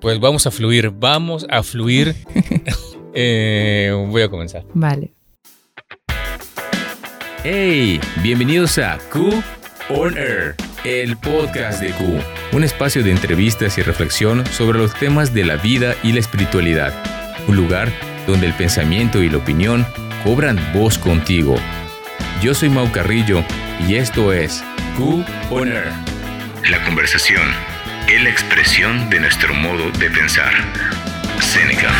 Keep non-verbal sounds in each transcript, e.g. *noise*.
Pues vamos a fluir, vamos a fluir. *laughs* Eh, voy a comenzar. Vale. Hey, bienvenidos a Q On Air, el podcast de Q, un espacio de entrevistas y reflexión sobre los temas de la vida y la espiritualidad, un lugar donde el pensamiento y la opinión cobran voz contigo. Yo soy Mau Carrillo y esto es Q On Air. La conversación es la expresión de nuestro modo de pensar. Seneca.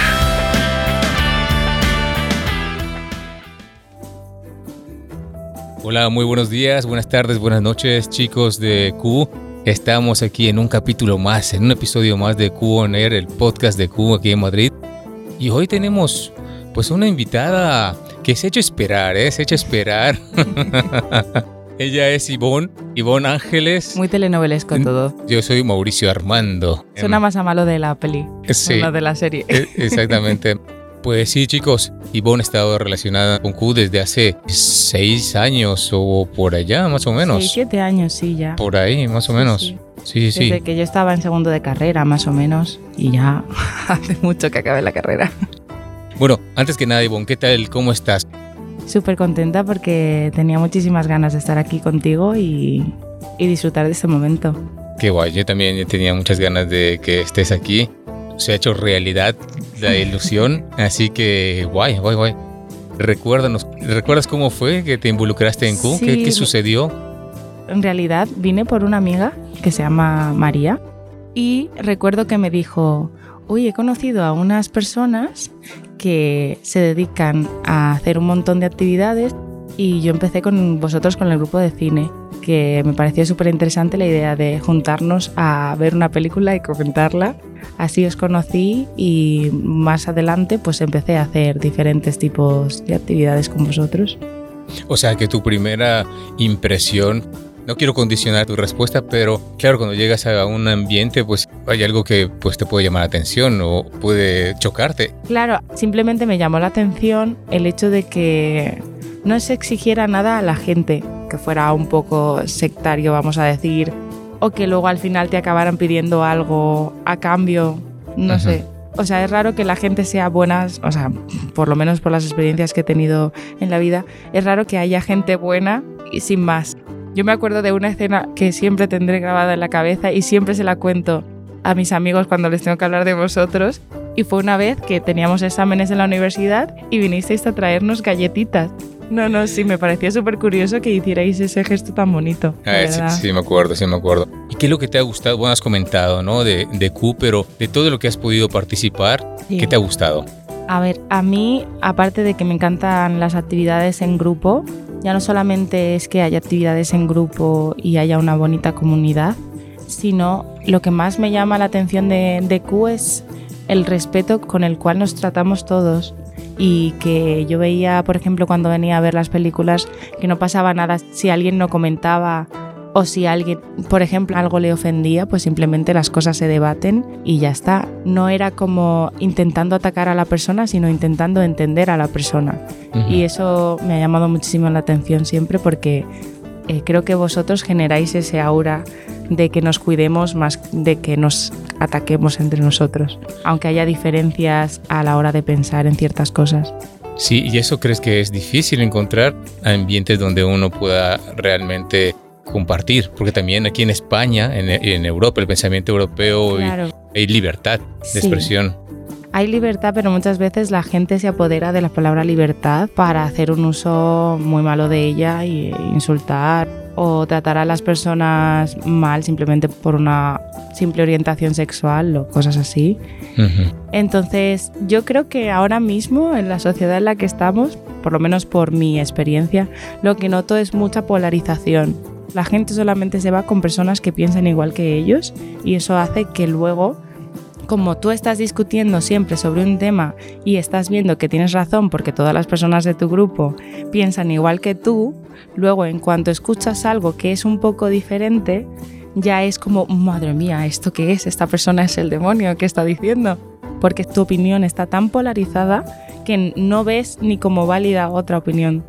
Hola, muy buenos días, buenas tardes, buenas noches, chicos de Q. Estamos aquí en un capítulo más, en un episodio más de Q el podcast de Q aquí en Madrid. Y hoy tenemos pues una invitada que se ha hecho esperar, ¿eh? se ha hecho esperar. *laughs* Ella es Ivonne, Ivonne Ángeles. Muy telenovelesco todo. Yo soy Mauricio Armando. Suena más a malo de la peli, sí, no de la serie. e- exactamente. *laughs* Pues sí, chicos, Ivonne ha estado relacionada con Q desde hace seis años o por allá, más o menos. Sí, siete años, sí, ya. Por ahí, más o menos. sí. Sí, sí, Desde sí. que yo estaba en segundo de carrera, más o menos. Y ya *laughs* hace mucho que acabé la carrera. Bueno, antes que nada, Ivonne, ¿qué tal? ¿Cómo estás? Súper contenta porque tenía muchísimas ganas de estar aquí contigo y, y disfrutar de este momento. Qué guay, yo también tenía muchas ganas de que estés aquí. Se ha hecho realidad la *laughs* ilusión, así que guay, guay, guay. Recuérdanos, ¿recuerdas cómo fue que te involucraste en Q? ¿Qué, Sí. qué sucedió? En realidad vine por una amiga que se llama María y recuerdo que me dijo, uy, he conocido a unas personas que se dedican a hacer un montón de actividades y yo empecé con vosotros con el grupo de cine, que me pareció súper interesante la idea de juntarnos a ver una película y comentarla. Así os conocí y más adelante pues empecé a hacer diferentes tipos de actividades con vosotros. O sea, que tu primera impresión, no quiero condicionar tu respuesta, pero claro, cuando llegas a un ambiente, pues hay algo que pues te puede llamar la atención o puede chocarte. Claro, simplemente me llamó la atención el hecho de que no se exigiera nada a la gente, que fuera un poco sectario, vamos a decir, o que luego al final te acabaran pidiendo algo a cambio, no sé. O sea, es raro que la gente sea buena, o sea, por lo menos por las experiencias que he tenido en la vida, es raro que haya gente buena y sin más. Yo me acuerdo de una escena que siempre tendré grabada en la cabeza y siempre se la cuento a mis amigos cuando les tengo que hablar de vosotros. Y fue una vez que teníamos exámenes en la universidad y vinisteis a traernos galletitas. No, no, sí, me pareció súper curioso que hicierais ese gesto tan bonito. Ah, sí, sí, me acuerdo, sí, me acuerdo. ¿Y qué es lo que te ha gustado? Bueno, has comentado, ¿no? De, de Q, pero de todo lo que has podido participar, Sí. ¿qué te ha gustado? A ver, a mí, aparte de que me encantan las actividades en grupo, ya no solamente es que haya actividades en grupo y haya una bonita comunidad, sino lo que más me llama la atención de, de Q es el respeto con el cual nos tratamos todos. Y que yo veía, por ejemplo, cuando venía a ver las películas, que no pasaba nada si alguien no comentaba o si alguien, por ejemplo, algo le ofendía, pues simplemente las cosas se debaten y ya está. No era como intentando atacar a la persona, sino intentando entender a la persona. Y eso me ha llamado muchísimo la atención siempre porque eh, creo que vosotros generáis ese aura de que nos cuidemos más de que nos ataquemos entre nosotros, aunque haya diferencias a la hora de pensar en ciertas cosas. Sí, y eso crees que es difícil encontrar ambientes donde uno pueda realmente compartir, porque también aquí en España, en, en Europa, el pensamiento europeo, y- Claro. hay libertad de Sí. expresión. Hay libertad, pero muchas veces la gente se apodera de la palabra libertad para hacer un uso muy malo de ella y insultar o tratar a las personas mal simplemente por una simple orientación sexual o cosas así. Ujú. Entonces, yo creo que ahora mismo en la sociedad en la que estamos, por lo menos por mi experiencia, lo que noto es mucha polarización. La gente solamente se va con personas que piensan igual que ellos y eso hace que luego como tú estás discutiendo siempre sobre un tema y estás viendo que tienes razón porque todas las personas de tu grupo piensan igual que tú, luego en cuanto escuchas algo que es un poco diferente, ya es como, madre mía, ¿esto qué es? Esta persona es el demonio, ¿qué está diciendo? Porque tu opinión está tan polarizada que no ves ni como válida otra opinión.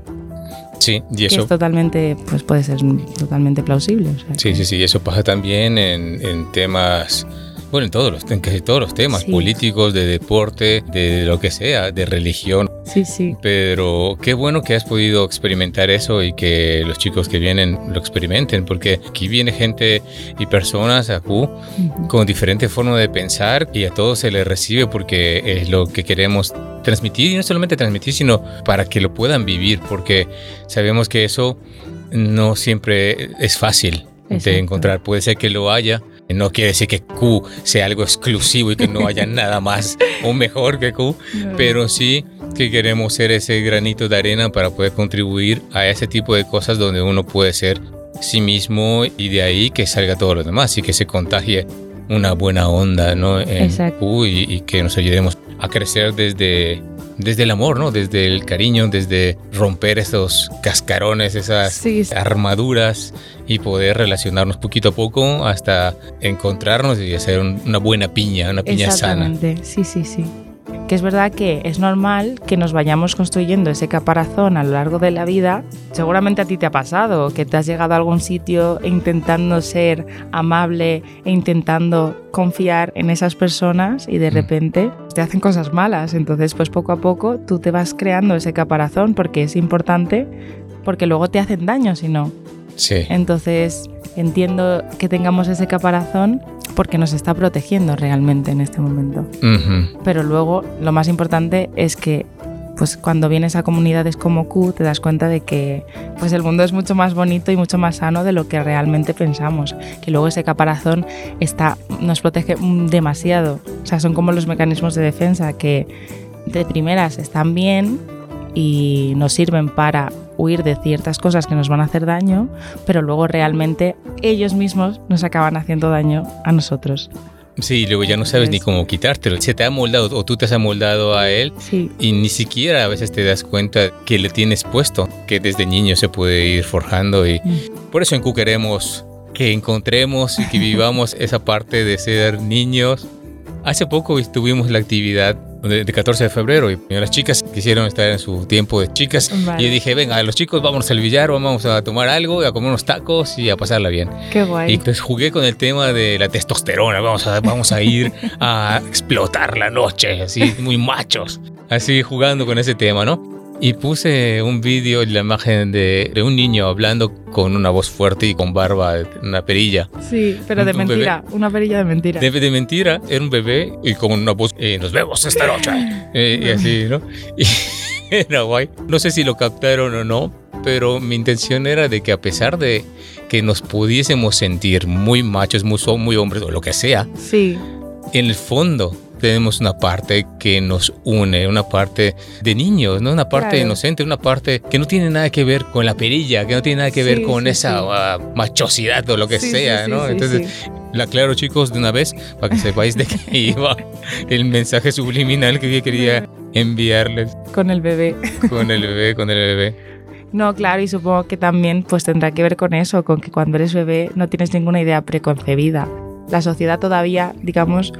Sí, y que eso. es totalmente, pues puede ser totalmente plausible. o sea Sí, que- sí, sí, eso pasa también en, en temas, bueno, en todos los, en casi todos los temas, Sí. políticos, de deporte, de lo que sea, de religión. Sí, sí. Pero qué bueno que has podido experimentar eso y que los chicos que vienen lo experimenten, porque aquí viene gente y personas a Q Ujú. con diferente forma de pensar y a todos se les recibe porque es lo que queremos transmitir y no solamente transmitir, sino para que lo puedan vivir, porque sabemos que eso no siempre es fácil Exacto. de encontrar. Puede ser que lo haya. No quiere decir que Q sea algo exclusivo y que no haya *laughs* nada más o mejor que Q, pero sí que queremos ser ese granito de arena para poder contribuir a ese tipo de cosas donde uno puede ser sí mismo y de ahí que salga todo lo demás y que se contagie una buena onda ¿no? en. Q y, y que nos ayudemos a crecer desde, desde el amor, ¿no? desde el cariño, desde romper esos cascarones, esas Sí, sí. armaduras y poder relacionarnos poquito a poco hasta encontrarnos y hacer un- una buena piña, una piña sana. Sí, sí, sí. Que es verdad que es normal que nos vayamos construyendo ese caparazón a lo largo de la vida. Seguramente a ti te ha pasado, que te has llegado a algún sitio e intentando ser amable e intentando confiar en esas personas y de Mm. repente te hacen cosas malas. Entonces, pues poco a poco tú te vas creando ese caparazón porque es importante, porque luego te hacen daño si no. Sí. Entonces entiendo que tengamos ese caparazón porque nos está protegiendo realmente en este momento. Ujú. Pero luego lo más importante es que pues cuando vienes a comunidades como Q te das cuenta de que pues el mundo es mucho más bonito y mucho más sano de lo que realmente pensamos, que luego ese caparazón está nos protege demasiado. O sea, son como los mecanismos de defensa que de primeras están bien y nos sirven para huir de ciertas cosas que nos van a hacer daño, pero luego realmente ellos mismos nos acaban haciendo daño a nosotros. Sí, luego ya no sabes ni cómo quitártelo. Se te ha moldado o tú te has amoldado a él Sí, y ni siquiera a veces te das cuenta que le tienes puesto, que desde niño se puede ir forjando y Mm. por eso en Q queremos que encontremos y que *laughs* vivamos esa parte de ser niños. Hace poco tuvimos la actividad de, de 14 de febrero y las chicas quisieron estar en su tiempo de chicas Vale. y dije, venga, los chicos vamos al billar, vamos a tomar algo, a comer unos tacos y a pasarla bien. qué Y guay. entonces jugué con el tema de la testosterona. Vamos a, vamos a ir a explotar la noche, así, muy machos. Así jugando con ese tema, ¿no? Y puse un vídeo y la imagen de, de un niño hablando con una voz fuerte y con barba, una perilla. Sí, pero de un bebé. mentira, una perilla de mentira. De, de mentira, era un bebé y con una voz, eh, nos vemos esta noche. *gasps* Eh, y así, ¿no? *laughs* Y era guay. No sé si lo captaron o no, pero mi intención era de que a pesar de que nos pudiésemos sentir muy machos, muy, muy hombres o lo que sea, Sí, en el fondo tenemos una parte que nos une, una parte de niños, ¿no? Una parte Claro. inocente, una parte que no tiene nada que ver con la perilla, que no tiene nada que ver Sí, con sí, esa ah, machosidad o lo que sea, ¿no? Entonces, la aclaro chicos de una vez para que sepáis de qué *laughs* iba el mensaje subliminal que yo quería enviarles con el bebé. con el bebé, con el bebé. No, claro, y supongo que también pues tendrá que ver con eso, con que cuando eres bebé no tienes ninguna idea preconcebida. La sociedad todavía, digamos,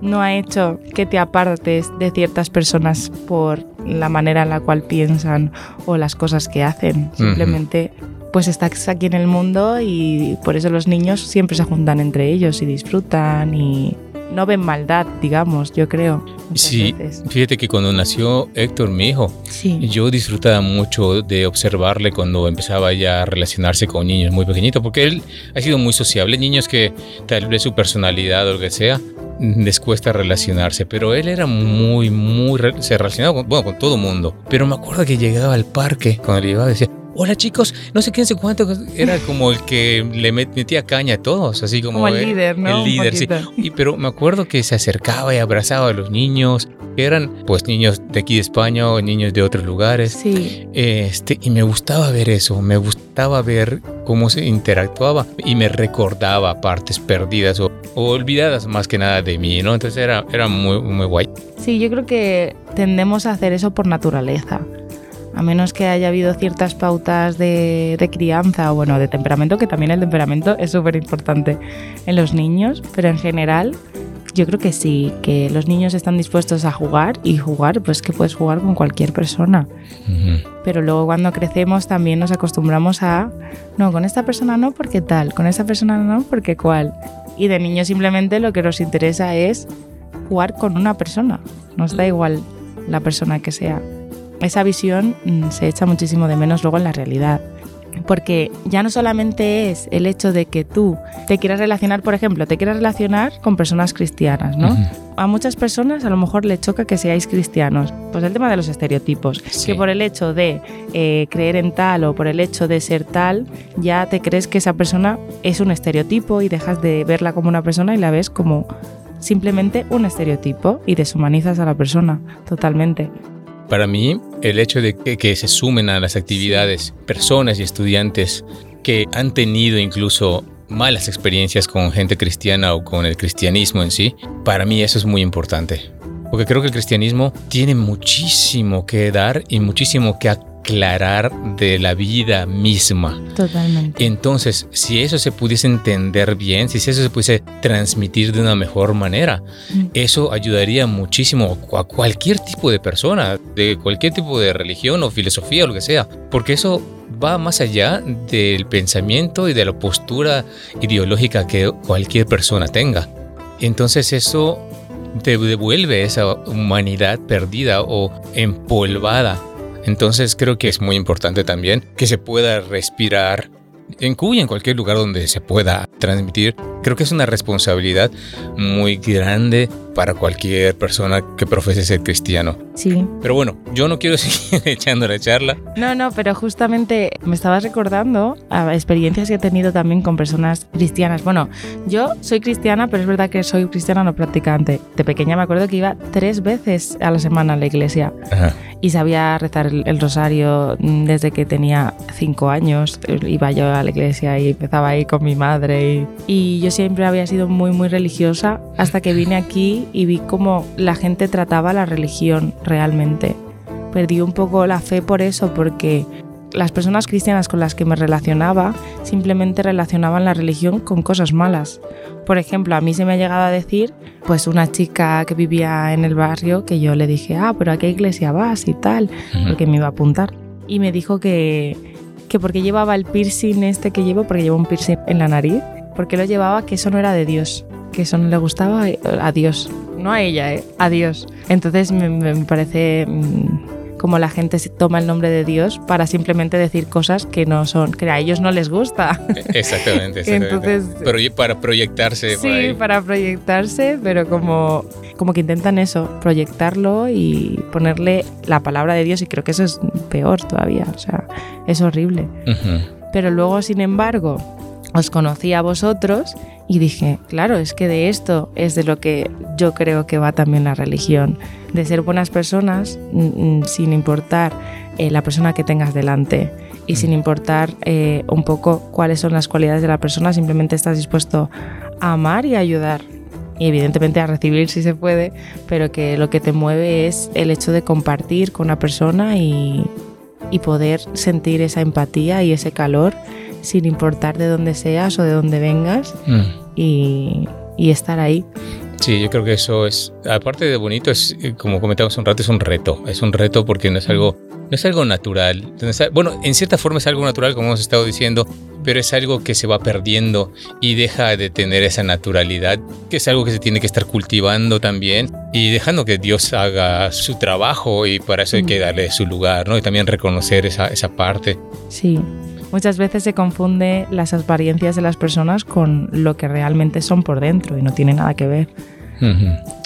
no ha hecho que te apartes de ciertas personas por la manera en la cual piensan o las cosas que hacen. Simplemente pues estás aquí en el mundo y por eso los niños siempre se juntan entre ellos y disfrutan y no ven maldad, digamos, yo creo. Sí, veces. fíjate que cuando nació Héctor, mi hijo, Sí. Yo disfrutaba mucho de observarle cuando empezaba ya a relacionarse con niños muy pequeñitos, porque él ha sido muy sociable. Niños que tal vez su personalidad o lo que sea les cuesta relacionarse, pero él era muy, muy, se relacionaba con, bueno, con todo mundo. Pero me acuerdo que llegaba al parque, cuando le llevaba decía, hola chicos, no sé quién, sé cuánto, era como el que le met- metía caña a todos, así como, Como el eh, líder, ¿no? El líder, sí. Y, pero me acuerdo que se acercaba y abrazaba a los niños, que eran pues niños de aquí de España o niños de otros lugares. Sí, Este, y me gustaba ver eso, me gustaba ver cómo se interactuaba y me recordaba partes perdidas o, o olvidadas más que nada de mí, ¿no? Entonces era, era muy, muy guay. Sí, yo creo que tendemos a hacer eso por naturaleza. A menos que haya habido ciertas pautas de, de crianza o bueno, de temperamento, que también el temperamento es súper importante en los niños, pero en general yo creo que sí, que los niños están dispuestos a jugar y jugar, pues que puedes jugar con cualquier persona. Pero luego cuando crecemos también nos acostumbramos a, no, con esta persona no porque tal, con esta persona no porque cual. Y de niños simplemente lo que nos interesa es jugar con una persona, nos da igual la persona que sea. Esa visión mm, se echa muchísimo de menos luego en la realidad porque ya no solamente es el hecho de que tú te quieras relacionar, por ejemplo, te quieras relacionar con personas cristianas, ¿no? A muchas personas a lo mejor le choca que seáis cristianos. Pues el tema de los estereotipos, que por el hecho de eh, creer en tal o por el hecho de ser tal, ya te crees que esa persona es un estereotipo y dejas de verla como una persona y la ves como simplemente un estereotipo y deshumanizas a la persona totalmente. Para mí, el hecho de que, se sumen a las actividades personas y estudiantes que han tenido incluso malas experiencias con gente cristiana o con el cristianismo en sí, para mí eso es muy importante. Porque creo que el cristianismo tiene muchísimo que dar y muchísimo que aclarar de la vida misma. Totalmente. Entonces, si eso se pudiese entender bien, si eso se pudiese transmitir de una mejor manera, mm. eso ayudaría muchísimo a cualquier tipo de persona, de cualquier tipo de religión o filosofía o lo que sea, porque eso va más allá del pensamiento y de la postura ideológica que cualquier persona tenga. Entonces eso te devuelve esa humanidad perdida o empolvada entonces creo que es muy importante también que se pueda respirar en Cuba en cualquier lugar donde se pueda transmitir. Creo que es una responsabilidad muy grande para cualquier persona que profese ser cristiano. Sí. Pero bueno, yo no quiero *laughs* seguir echando la charla. No, no, pero justamente me estabas recordando a experiencias que he tenido también con personas cristianas. Bueno, yo soy cristiana, pero es verdad que soy cristiana no practicante. De pequeña me acuerdo que iba tres veces a la semana a la iglesia. Y sabía rezar el, rosario desde que tenía cinco años. Iba yo a la iglesia y empezaba ahí con mi madre. Y, y yo siempre había sido muy, muy religiosa hasta que vine aquí y vi cómo la gente trataba la religión realmente. Perdí un poco la fe por eso, porque las personas cristianas con las que me relacionaba simplemente relacionaban la religión con cosas malas. Por ejemplo, a mí se me ha llegado a decir, pues una chica que vivía en el barrio, que yo le dije, ah, pero a qué iglesia vas y tal, porque me iba a apuntar. Y me dijo que, que porque llevaba el piercing este que llevo, porque llevo un piercing en la nariz, porque lo llevaba, que eso no era de Dios que eso no le gustaba a Dios, no a ella, ¿eh? a Dios. Entonces me, parece mm, como la gente se toma el nombre de Dios para simplemente decir cosas que no son, que a ellos no les gusta. *laughs* Exactamente, Entonces, pero para proyectarse. Sí, para proyectarse, pero como, como que intentan eso, proyectarlo y ponerle la palabra de Dios y creo que eso es peor todavía, o sea, es horrible. Pero luego, sin embargo, os conocí a vosotros y dije, claro, es que de esto es de lo que yo creo que va también la religión, de ser buenas personas mm, mm, sin importar eh, la persona que tengas delante y sin importar eh, un poco cuáles son las cualidades de la persona, simplemente estás dispuesto a amar y a ayudar. Y evidentemente a recibir si se puede, pero que lo que te mueve es el hecho de compartir con una persona y, y poder sentir esa empatía y ese calor sin importar de dónde seas o de dónde vengas mm. Y, y estar ahí. Sí, yo creo que eso es, aparte de bonito, es como comentamos un rato, es un reto. Es un reto porque no es algo, no es algo natural. Bueno, en cierta forma es algo natural, como hemos estado diciendo, pero es algo que se va perdiendo y deja de tener esa naturalidad, que es algo que se tiene que estar cultivando también y dejando que Dios haga su trabajo y para eso hay que darle su lugar, ¿no? Y también reconocer esa, esa parte. Sí, muchas veces se confunde las apariencias de las personas con lo que realmente son por dentro y no tiene nada que ver.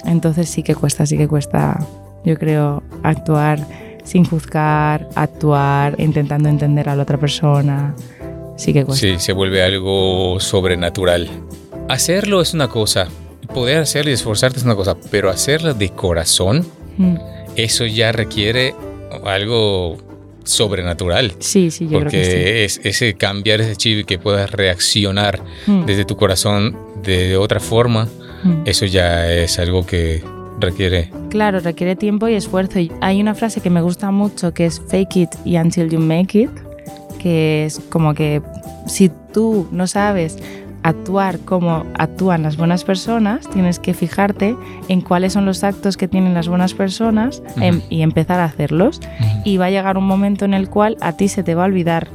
Entonces sí que cuesta, sí que cuesta, yo creo, actuar sin juzgar, actuar intentando entender a la otra persona. Sí que cuesta. Sí, se vuelve algo sobrenatural. Hacerlo es una cosa, poder hacerlo y esforzarte es una cosa, pero hacerlo de corazón, mm. eso ya requiere algo sobrenatural. Sí, sí, yo creo que sí. es ese cambiar ese chip y que puedas reaccionar hmm. desde tu corazón de otra forma, hmm. eso ya es algo que requiere. Claro, requiere tiempo y esfuerzo. Hay una frase que me gusta mucho que es fake it until you make it, que es como que si tú no sabes actuar como actúan las buenas personas, tienes que fijarte en cuáles son los actos que tienen las buenas personas em, y empezar a hacerlos. Y va a llegar un momento en el cual a ti se te va a olvidar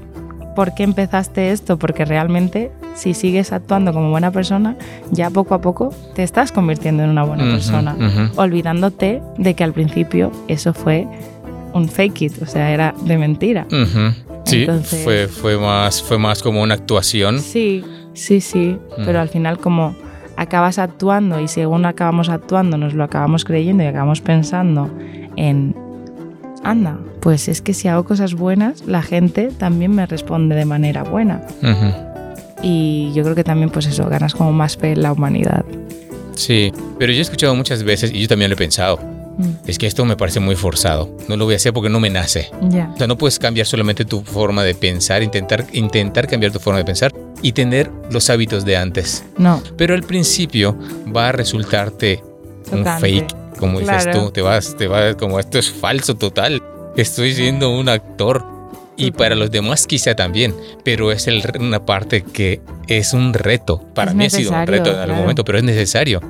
por qué empezaste esto, porque realmente si sigues actuando como buena persona, ya poco a poco te estás convirtiendo en una buena persona, olvidándote de que al principio eso fue un fake it, o sea, era de mentira. Sí, fue, fue, más, fue más como una actuación. Sí, sí, sí, pero al final como acabas actuando y según acabamos actuando nos lo acabamos creyendo y acabamos pensando en anda, pues es que si hago cosas buenas, la gente también me responde de manera buena. Y yo creo que también, pues eso, ganas como más fe en la humanidad. Sí, pero yo he escuchado muchas veces y yo también lo he pensado. Mm. Es que esto me parece muy forzado. No lo voy a hacer porque no me nace. O sea, no puedes cambiar solamente tu forma de pensar, intentar, intentar cambiar tu forma de pensar y tener los hábitos de antes. No. Pero al principio va a resultarte un fake como dices tú, te vas, te vas, como esto es falso total. Estoy siendo un actor. Y para los demás quizá también, pero es el, una parte que es un reto. Para mí ha sido un reto en algún momento, pero es necesario.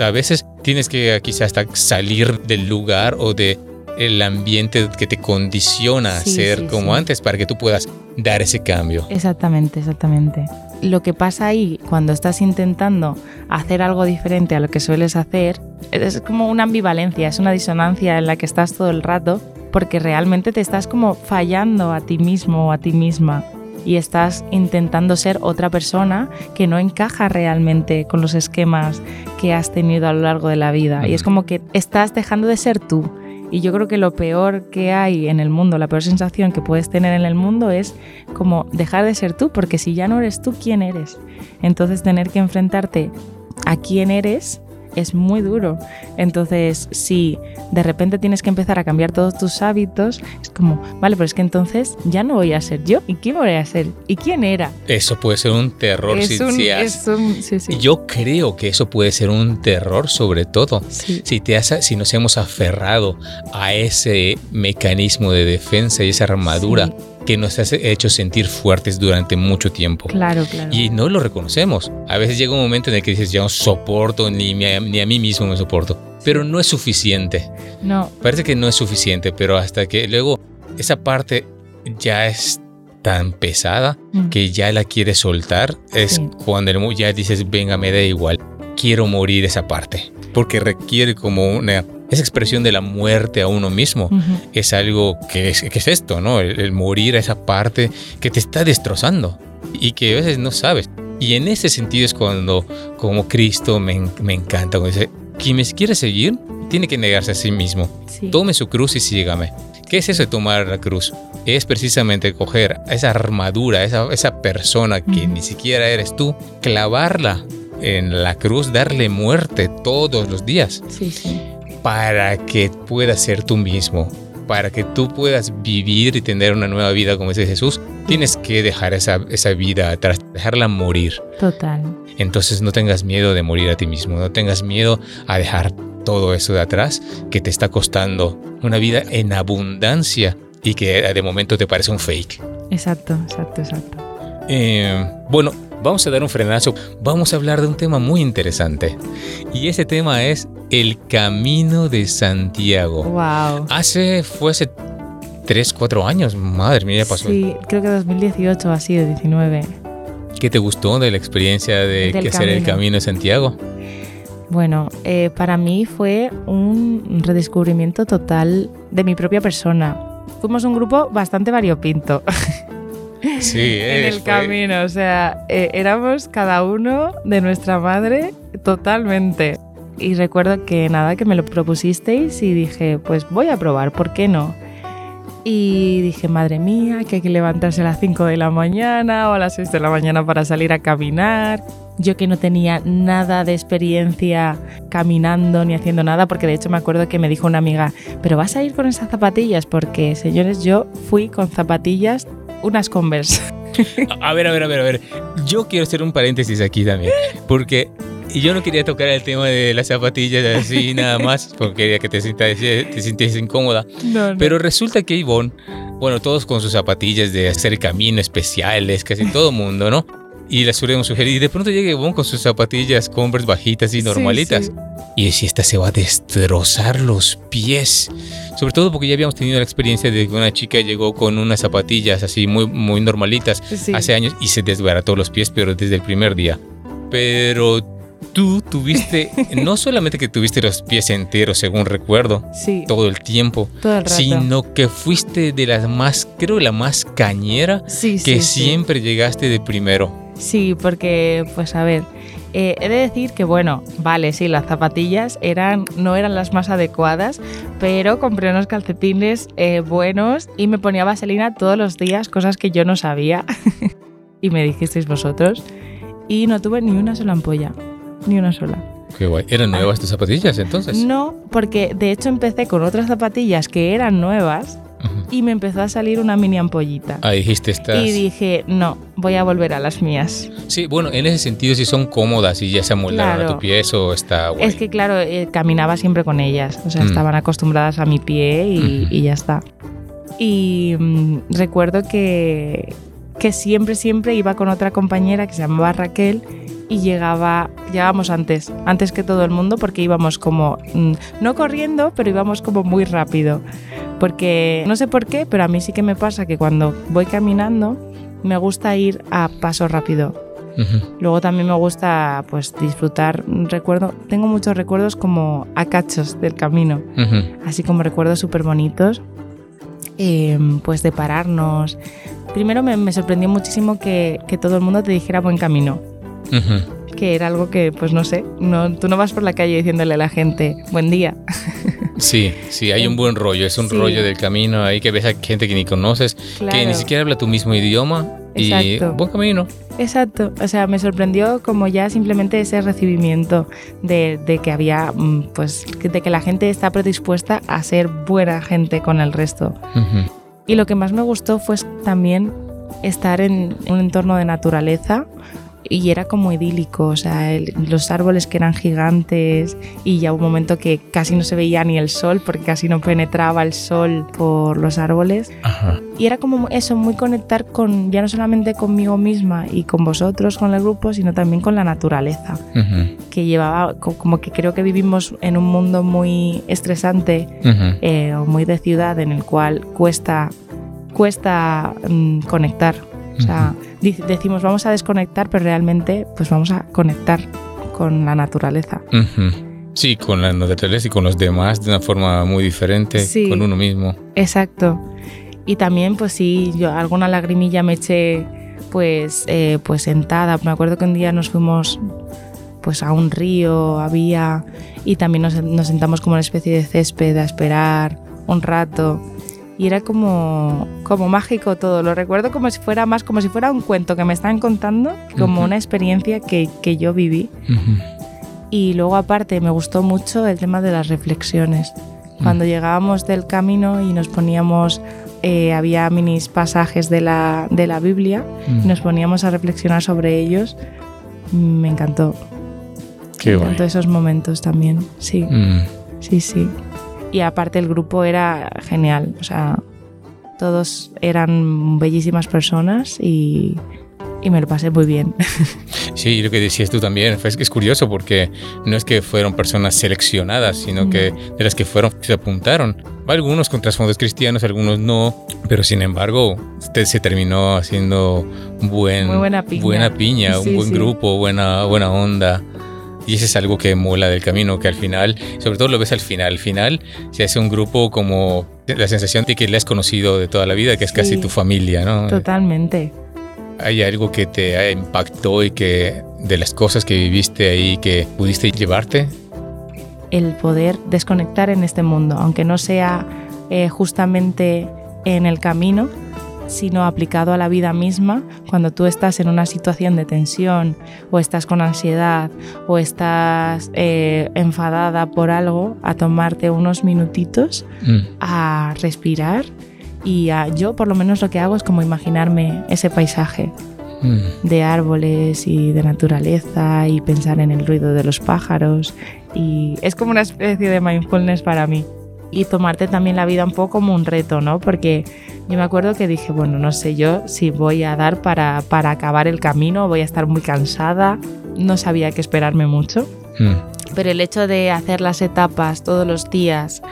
A veces tienes que quizás hasta salir del lugar o de el ambiente que te condiciona a ser como antes para que tú puedas dar ese cambio. Exactamente, exactamente. Lo que pasa ahí cuando estás intentando hacer algo diferente a lo que sueles hacer es como una ambivalencia, es una disonancia en la que estás todo el rato porque realmente te estás como fallando a ti mismo o a ti misma. Y estás intentando ser otra persona que no encaja realmente con los esquemas que has tenido a lo largo de la vida. Y es como que estás dejando de ser tú y yo creo que lo peor que hay en el mundo, la peor sensación que puedes tener en el mundo es como dejar de ser tú, porque si ya no eres tú, ¿quién eres? Entonces tener que enfrentarte a quién eres es muy duro. Entonces, si de repente tienes que empezar a cambiar todos tus hábitos, es como, vale, pero es que entonces ya no voy a ser yo. ¿Y quién voy a ser? ¿Y quién era? Eso puede ser un terror. Es un, sí, sí. Yo creo que eso puede ser un terror sobre todo. Si, te has, si nos hemos aferrado a ese mecanismo de defensa y esa armadura que nos ha hecho sentir fuertes durante mucho tiempo. Claro, claro. Y no lo reconocemos. A veces llega un momento en el que dices, ya no soporto, ni, ni a mí mismo me soporto. Pero no es suficiente. No. Parece que no es suficiente, pero hasta que luego esa parte ya es tan pesada mm. que ya la quieres soltar, es cuando ya dices, venga, me da igual, quiero morir esa parte, porque requiere como una esa expresión de la muerte a uno mismo es algo que es, es esto, ¿no? El, morir a esa parte que te está destrozando y que a veces no sabes. Y en ese sentido es cuando, como Cristo, me, me encanta, cuando dice, quien me quiere seguir, tiene que negarse a sí mismo. Tome su cruz y sígame. ¿Qué es eso de tomar la cruz? Es precisamente coger esa armadura, esa, esa persona que ni siquiera eres tú, clavarla en la cruz, darle muerte todos los días. Sí, sí para que puedas ser tú mismo, para que tú puedas vivir y tener una nueva vida como dice Jesús, tienes que dejar esa, esa vida atrás, dejarla morir. Total. Entonces no tengas miedo de morir a ti mismo, no tengas miedo a dejar todo eso de atrás que te está costando una vida en abundancia y que de momento te parece un fake. Exacto, exacto, exacto. Eh, bueno, vamos a dar un frenazo, vamos a hablar de un tema muy interesante. Y ese tema es el Camino de Santiago. Wow. Hace, fue hace 3, 4 años, madre mía, pasó. Sí, creo que 2018 así, de 19. ¿Qué te gustó de la experiencia de hacer el Camino de Santiago? Bueno, eh, para mí fue un redescubrimiento total de mi propia persona. Fuimos un grupo bastante variopinto. *laughs* Sí, *laughs* en el camino. O sea, eh, éramos cada uno de nuestra madre totalmente. Y recuerdo que nada, que me lo propusisteis y dije, pues voy a probar, ¿por qué no? Y dije, madre mía, que hay que levantarse a las 5 de la mañana o a las 6 de la mañana para salir a caminar. Yo que no tenía nada de experiencia caminando ni haciendo nada, porque de hecho me acuerdo que me dijo una amiga, pero vas a ir con esas zapatillas, porque señores, yo fui con zapatillas unas Converse. A ver, a ver, a ver, a ver. Yo quiero hacer un paréntesis aquí también, porque yo no quería tocar el tema de las zapatillas así *laughs* nada más, porque quería que te sintieses te incómoda. Pero resulta que Ivonne, bueno, todos con sus zapatillas de hacer camino especiales, casi todo mundo, ¿no? y la solíamos sugerir. Y de pronto llega Ivonne con sus zapatillas Converse bajitas y normalitas. Sí, Y decía, esta se va a destrozar los pies. Sobre todo porque ya habíamos tenido la experiencia de que una chica llegó con unas zapatillas así muy, muy normalitas Sí. hace años y se desbarató los pies, pero desde el primer día. Pero tú tuviste, *laughs* no solamente que tuviste los pies enteros, según recuerdo, Sí, todo el tiempo, todo el sino que fuiste de las más, creo, la más cañera sí, que sí. siempre llegaste de primero. Sí, porque, pues a ver, eh, he de decir que, bueno, vale, sí, las zapatillas eran, no eran las más adecuadas, pero compré unos calcetines eh, buenos y me ponía vaselina todos los días, cosas que yo no sabía. *laughs* y me dijisteis vosotros. Y no tuve ni una sola ampolla, ni una sola. Qué guay. ¿Eran nuevas tus zapatillas entonces? No, porque de hecho empecé con otras zapatillas que eran nuevas. *laughs* y me empezó a salir una mini ampollita. Ah, dijiste estas. Y dije, no, voy a volver a las mías. Sí, bueno, en ese sentido, si son cómodas y ya se amoldaron a Claro. tu pie, eso está guay. Es que claro, eh, caminaba siempre con ellas, o sea, Mm. estaban acostumbradas a mi pie y, Ujú. y ya está. Y mm, recuerdo que, que siempre, siempre iba con otra compañera que se llamaba Raquel y llegaba, llegábamos antes, antes que todo el mundo porque íbamos como, mm, no corriendo, pero íbamos como muy rápido. Porque no sé por qué, pero a mí sí que me pasa que cuando voy caminando me gusta ir a paso rápido. Luego también me gusta pues disfrutar, recuerdo, tengo muchos recuerdos como a cachos del camino, Ujú. así como recuerdos súper bonitos, eh, pues de pararnos. Primero me, me sorprendió muchísimo que, que todo el mundo te dijera buen camino, Ujú. Que era algo que pues no sé, no, tú no vas por la calle diciéndole a la gente buen día. *laughs* Sí, sí, hay un buen rollo. Es un Sí. rollo del camino ahí que ves a gente que ni conoces, que Claro. ni siquiera habla tu mismo idioma. Y Exacto. buen camino. Exacto, o sea, me sorprendió como ya simplemente ese recibimiento de, de que había, mm, pues, que- de que la gente está predispuesta a ser buena gente con el resto. Ujú. Y lo que más me gustó fue también estar en un entorno de naturaleza y era como idílico, o sea, el- los árboles que eran gigantes y ya un momento que casi no se veía ni el sol porque casi no penetraba el sol por los árboles. Ajá. Y era como eso, muy conectar con, ya no solamente conmigo misma y con vosotros, con el grupo, sino también con la naturaleza, Ujú. que llevaba, co- como que creo que vivimos en un mundo muy estresante Ujú. eh, o muy de ciudad en el cual cuesta, cuesta mm, conectar. O sea, di- decimos vamos a desconectar, pero realmente pues vamos a conectar con la naturaleza. Ujú. Sí, con la naturaleza y con los demás de una forma muy diferente, Sí. con uno mismo. Exacto. Y también, pues sí, yo alguna lagrimilla me eché, pues, eh, pues sentada. Me acuerdo que un día nos fuimos, pues, a un río, había, y también nos, nos sentamos como una especie de césped a esperar un rato. Y era como, como mágico todo. Lo recuerdo como si fuera más, como si fuera un cuento que me están contando, como una experiencia que, que yo viví. Y luego aparte me gustó mucho el tema de las reflexiones. Cuando llegábamos del camino y nos poníamos, eh, había minis pasajes de la, de la Biblia, y nos poníamos a reflexionar sobre ellos, me encantó. Qué me guay. encantó esos momentos también, sí, Mm. sí, sí. Y aparte el grupo era genial, o sea, todos eran bellísimas personas y, y me lo pasé muy bien. *laughs* Sí, y lo que decías tú también, es que es curioso porque no es que fueron personas seleccionadas, sino que de las que fueron, se apuntaron. Algunos con trasfondos cristianos, algunos no, pero sin embargo, este se terminó haciendo buen, buena piña. buena piña, Sí, un buen sí. grupo, buena, buena onda. Y eso es algo que mola del camino, que al final, sobre todo lo ves al final, al final se hace un grupo como la sensación de que le has conocido de toda la vida, que es casi tu familia, ¿no? Totalmente. ¿Hay algo que te impactó y que de las cosas que viviste ahí que pudiste llevarte? el poder desconectar en este mundo, aunque no sea eh, justamente en el camino, sino aplicado a la vida misma, cuando tú estás en una situación de tensión o estás con ansiedad o estás eh, enfadada por algo, a tomarte unos minutitos Mm, a respirar y a- yo por lo menos lo que hago es como imaginarme ese paisaje mm. de árboles y de naturaleza y pensar en el ruido de los pájaros y es como una especie de mindfulness para mí. Y tomarte también la vida un poco como un reto, ¿no? Porque yo me acuerdo que dije, bueno, no sé yo si voy a dar para, para acabar el camino, voy a estar muy cansada, no sabía qué esperarme mucho. Mm. Pero el hecho de hacer las etapas todos los días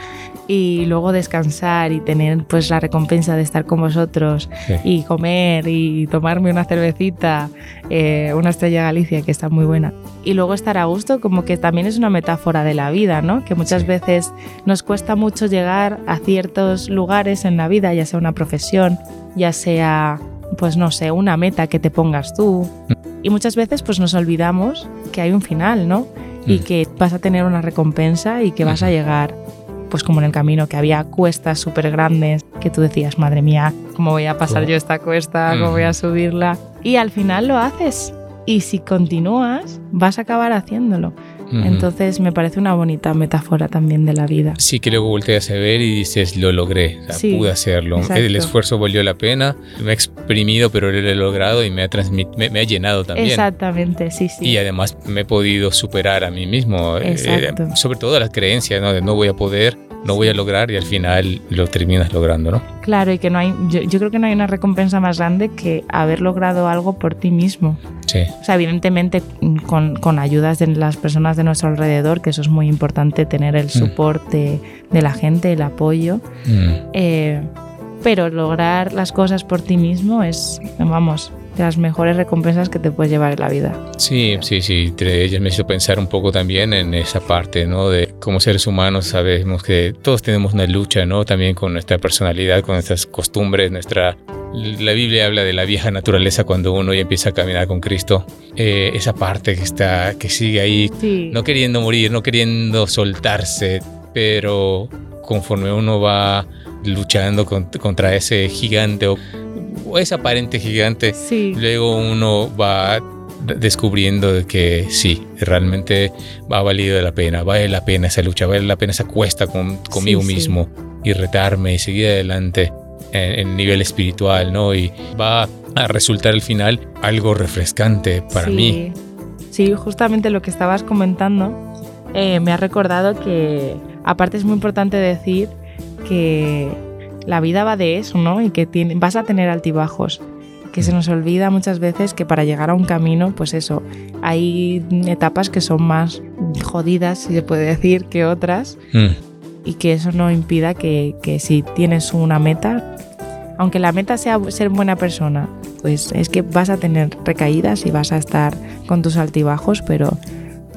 y luego descansar y tener pues la recompensa de estar con vosotros y comer y tomarme una cervecita, eh, una estrella Galicia que está muy buena. Y luego estar a gusto como que también es una metáfora de la vida, ¿no? Que muchas veces nos cuesta mucho llegar a ciertos lugares en la vida, ya sea una profesión, ya sea pues no sé, una meta que te pongas tú. Mm. Y muchas veces pues nos olvidamos que hay un final, ¿no? Y mm. que vas a tener una recompensa y que vas a llegar pues como en el camino, que había cuestas súper grandes, que tú decías, madre mía, ¿cómo voy a pasar yo esta cuesta? ¿Cómo voy a subirla? Y al final lo haces. Y si continúas, vas a acabar haciéndolo. Entonces me parece una bonita metáfora también de la vida. Sí, que luego volteas a ver y dices, lo logré, pude hacerlo. El esfuerzo valió la pena, me he exprimido, pero lo he logrado y me ha, me, ha llenado también. Exactamente, sí, sí. Y además me he podido superar a mí mismo, eh, sobre todo las creencias, ¿no? De no voy a poder, no voy a lograr y al final lo terminas logrando, ¿no? Claro, y que no hay, yo, creo que no hay una recompensa más grande que haber logrado algo por ti mismo. Sí. O sea, evidentemente con, con ayudas de las personas de nuestro alrededor, que eso es muy importante, tener el mm. soporte de la gente, el apoyo. Mm. Eh, pero lograr las cosas por ti mismo es, vamos, de las mejores recompensas que te puedes llevar en la vida. Sí, sí, sí. Entre ellas me hizo pensar un poco también en esa parte, ¿no? De como seres humanos sabemos que todos tenemos una lucha, ¿no? También con nuestra personalidad, con nuestras costumbres, nuestra... La Biblia habla de la vieja naturaleza cuando uno ya empieza a caminar con Cristo. Eh, esa parte que está, que sigue ahí, no queriendo morir, no queriendo soltarse, pero conforme uno va luchando contra ese gigante o es aparente gigante, luego uno va descubriendo de que sí, realmente va valido la pena, vale la pena esa lucha, vale la pena esa cuesta con, conmigo mismo y retarme y seguir adelante en, el nivel espiritual, ¿no? Y va a resultar al final algo refrescante para mí. Sí, justamente lo que estabas comentando eh, me ha recordado que aparte es muy importante decir que la vida va de eso, ¿no? Y que vas a tener altibajos. Que se nos olvida muchas veces que para llegar a un camino, pues eso, hay etapas que son más jodidas, si se puede decir, que otras. Mm. Y que eso no impida que, que si tienes una meta, aunque la meta sea ser buena persona, pues es que vas a tener recaídas y vas a estar con tus altibajos, pero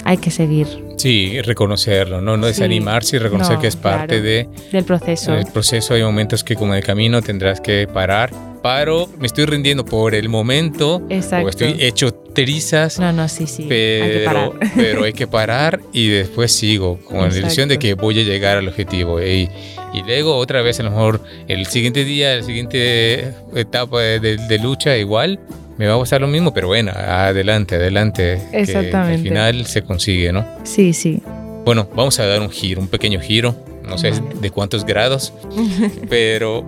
hay que seguir Sí, reconocerlo, no, no desanimarse y reconocer que es parte de, del proceso. El proceso hay momentos que como en el camino tendrás que parar. Paro, me estoy rindiendo por el momento, Exacto. estoy hecho trizas. No, no, sí, sí. Pero hay que parar, *laughs* pero hay que parar y después sigo con la ilusión de que voy a llegar al objetivo. Y, y, luego otra vez a lo mejor el siguiente día, la siguiente etapa de, de lucha igual, me va a gustar lo mismo, pero bueno, adelante, adelante. Exactamente. al final se consigue, ¿no? Sí, sí. Bueno, vamos a dar un giro, un pequeño giro, no sé de cuántos grados, *laughs* pero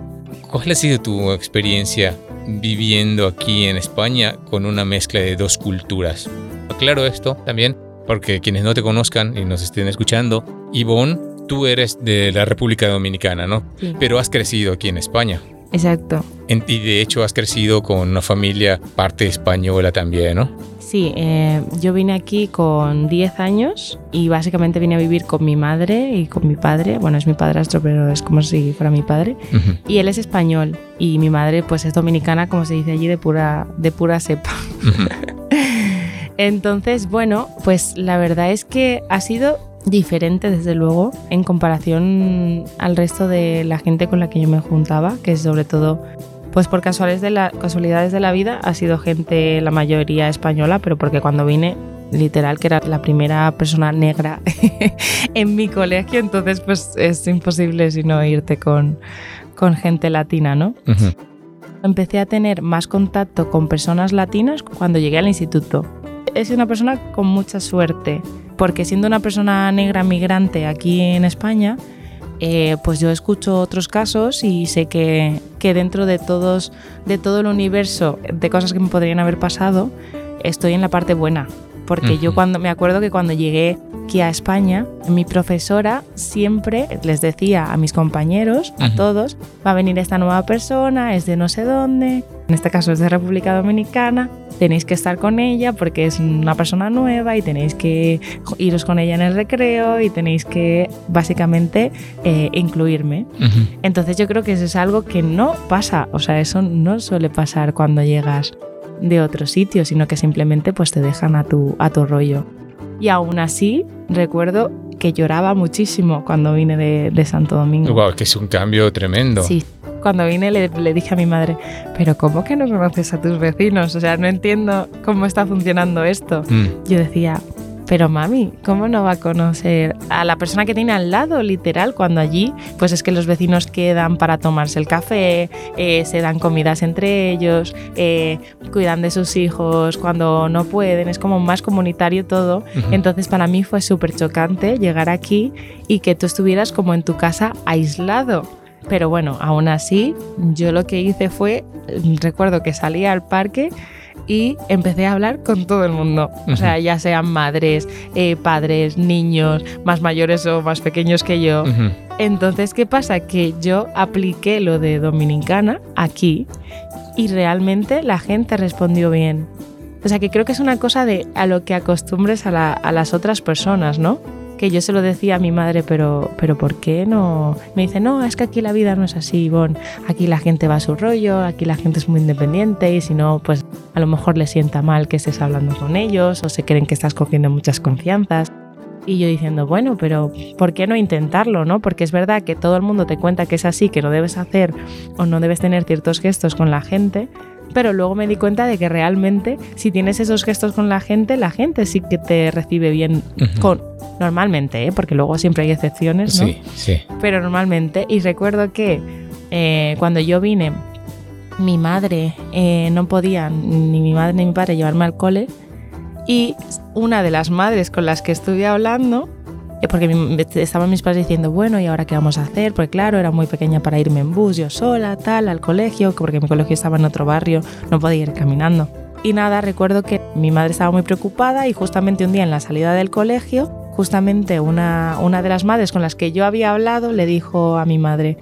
¿cuál ha sido tu experiencia viviendo aquí en España con una mezcla de dos culturas? Aclaro esto también, porque quienes no te conozcan y nos estén escuchando, Ivonne, tú eres de la República Dominicana, ¿no? Sí. Pero has crecido aquí en España. Exacto. Y de hecho has crecido con una familia parte española también, ¿no? Sí, eh, yo vine aquí con 10 años y básicamente vine a vivir con mi madre y con mi padre. Bueno, es mi padrastro, pero es como si fuera mi padre. Y él es español y mi madre pues es dominicana, como se dice allí, de pura, de pura cepa. *laughs* Entonces, bueno, pues la verdad es que ha sido diferente desde luego en comparación al resto de la gente con la que yo me juntaba, que es sobre todo pues por casualidades de la, casualidades de la vida ha sido gente la mayoría española, pero porque cuando vine literal que era la primera persona negra *laughs* en mi colegio, entonces pues es imposible sino irte con, con gente latina, ¿no? Empecé a tener más contacto con personas latinas cuando llegué al instituto. He sido una persona con mucha suerte porque siendo una persona negra migrante aquí en España, eh, pues yo escucho otros casos y sé que, que, dentro de, todos, de todo el universo de cosas que me podrían haber pasado, estoy en la parte buena. Porque yo cuando me acuerdo que cuando llegué, aquí a España, mi profesora siempre les decía a mis compañeros, a todos, va a venir esta nueva persona, es de no sé dónde, en este caso es de República Dominicana, tenéis que estar con ella porque es una persona nueva y tenéis que iros con ella en el recreo y tenéis que básicamente eh, incluirme. Entonces yo creo que eso es algo que no pasa, o sea, eso no suele pasar cuando llegas de otro sitio, sino que simplemente pues te dejan a tu, a tu rollo. Y aún así, recuerdo que lloraba muchísimo cuando vine de, de Santo Domingo. Wow, que es un cambio tremendo. Sí, cuando vine le, le, dije a mi madre, pero ¿cómo que no conoces a tus vecinos? O sea, no entiendo cómo está funcionando esto. Mm. Yo decía, pero mami, ¿cómo no va a conocer a la persona que tiene al lado, literal, cuando allí, pues es que los vecinos quedan para tomarse el café, eh, se dan comidas entre ellos, eh, cuidan de sus hijos cuando no pueden, es como más comunitario todo. Entonces para mí fue súper chocante llegar aquí y que tú estuvieras como en tu casa aislado. Pero bueno, aún así, yo lo que hice fue, recuerdo que salí al parque y empecé a hablar con todo el mundo. O sea, ya sean madres, eh, padres, niños, más mayores o más pequeños que yo. Entonces, ¿qué pasa? Que yo apliqué lo de dominicana aquí y realmente la gente respondió bien. O sea, que creo que es una cosa de a lo que acostumbres a, a las otras personas, ¿no? Que yo se lo decía a mi madre, pero, pero ¿por qué no? Me dice, no, es que aquí la vida no es así, Bon. Aquí la gente va a su rollo, aquí la gente es muy independiente y si no, pues a lo mejor le sienta mal que estés hablando con ellos o se creen que estás cogiendo muchas confianzas. Y yo diciendo, bueno, pero ¿por qué no intentarlo, no? Porque es verdad que todo el mundo te cuenta que es así, que no debes hacer o no debes tener ciertos gestos con la gente, pero luego me di cuenta de que realmente si tienes esos gestos con la gente, la gente sí que te recibe bien con normalmente, ¿eh? porque luego siempre hay excepciones, ¿no? Sí, sí. Pero normalmente, y recuerdo que eh, cuando yo vine, mi madre eh, no podía, ni mi madre ni mi padre, llevarme al cole, y una de las madres con las que estuve hablando porque estaban mis padres diciendo, bueno, ¿y ahora qué vamos a hacer? Porque claro, era muy pequeña para irme en bus, yo sola, tal, al colegio, porque mi colegio estaba en otro barrio, no podía ir caminando. Y nada, recuerdo que mi madre estaba muy preocupada y justamente un día en la salida del colegio, justamente una, una de las madres con las que yo había hablado le dijo a mi madre,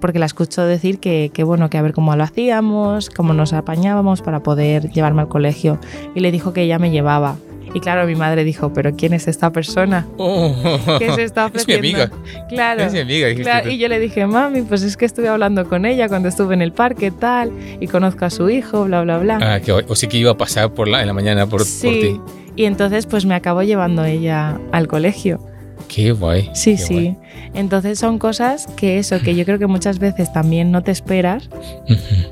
porque la escuchó decir que, que, bueno, que a ver cómo lo hacíamos, cómo nos apañábamos para poder llevarme al colegio. Y le dijo que ella me llevaba. Y claro, mi madre dijo, pero ¿quién es esta persona? Oh, ¿Qué se está ofreciendo? *laughs* Es mi amiga. Claro. Es mi amiga. Claro, y yo le dije, mami, pues es que estuve hablando con ella cuando estuve en el parque, tal, y conozco a su hijo, bla, bla, bla. Ah, que, o sí que iba a pasar por la, en la mañana por, sí. por ti. Y entonces pues me acabó llevando ella al colegio. Qué guay. Sí, qué sí. Guay. Entonces son cosas que eso, que yo creo que muchas veces también no te esperas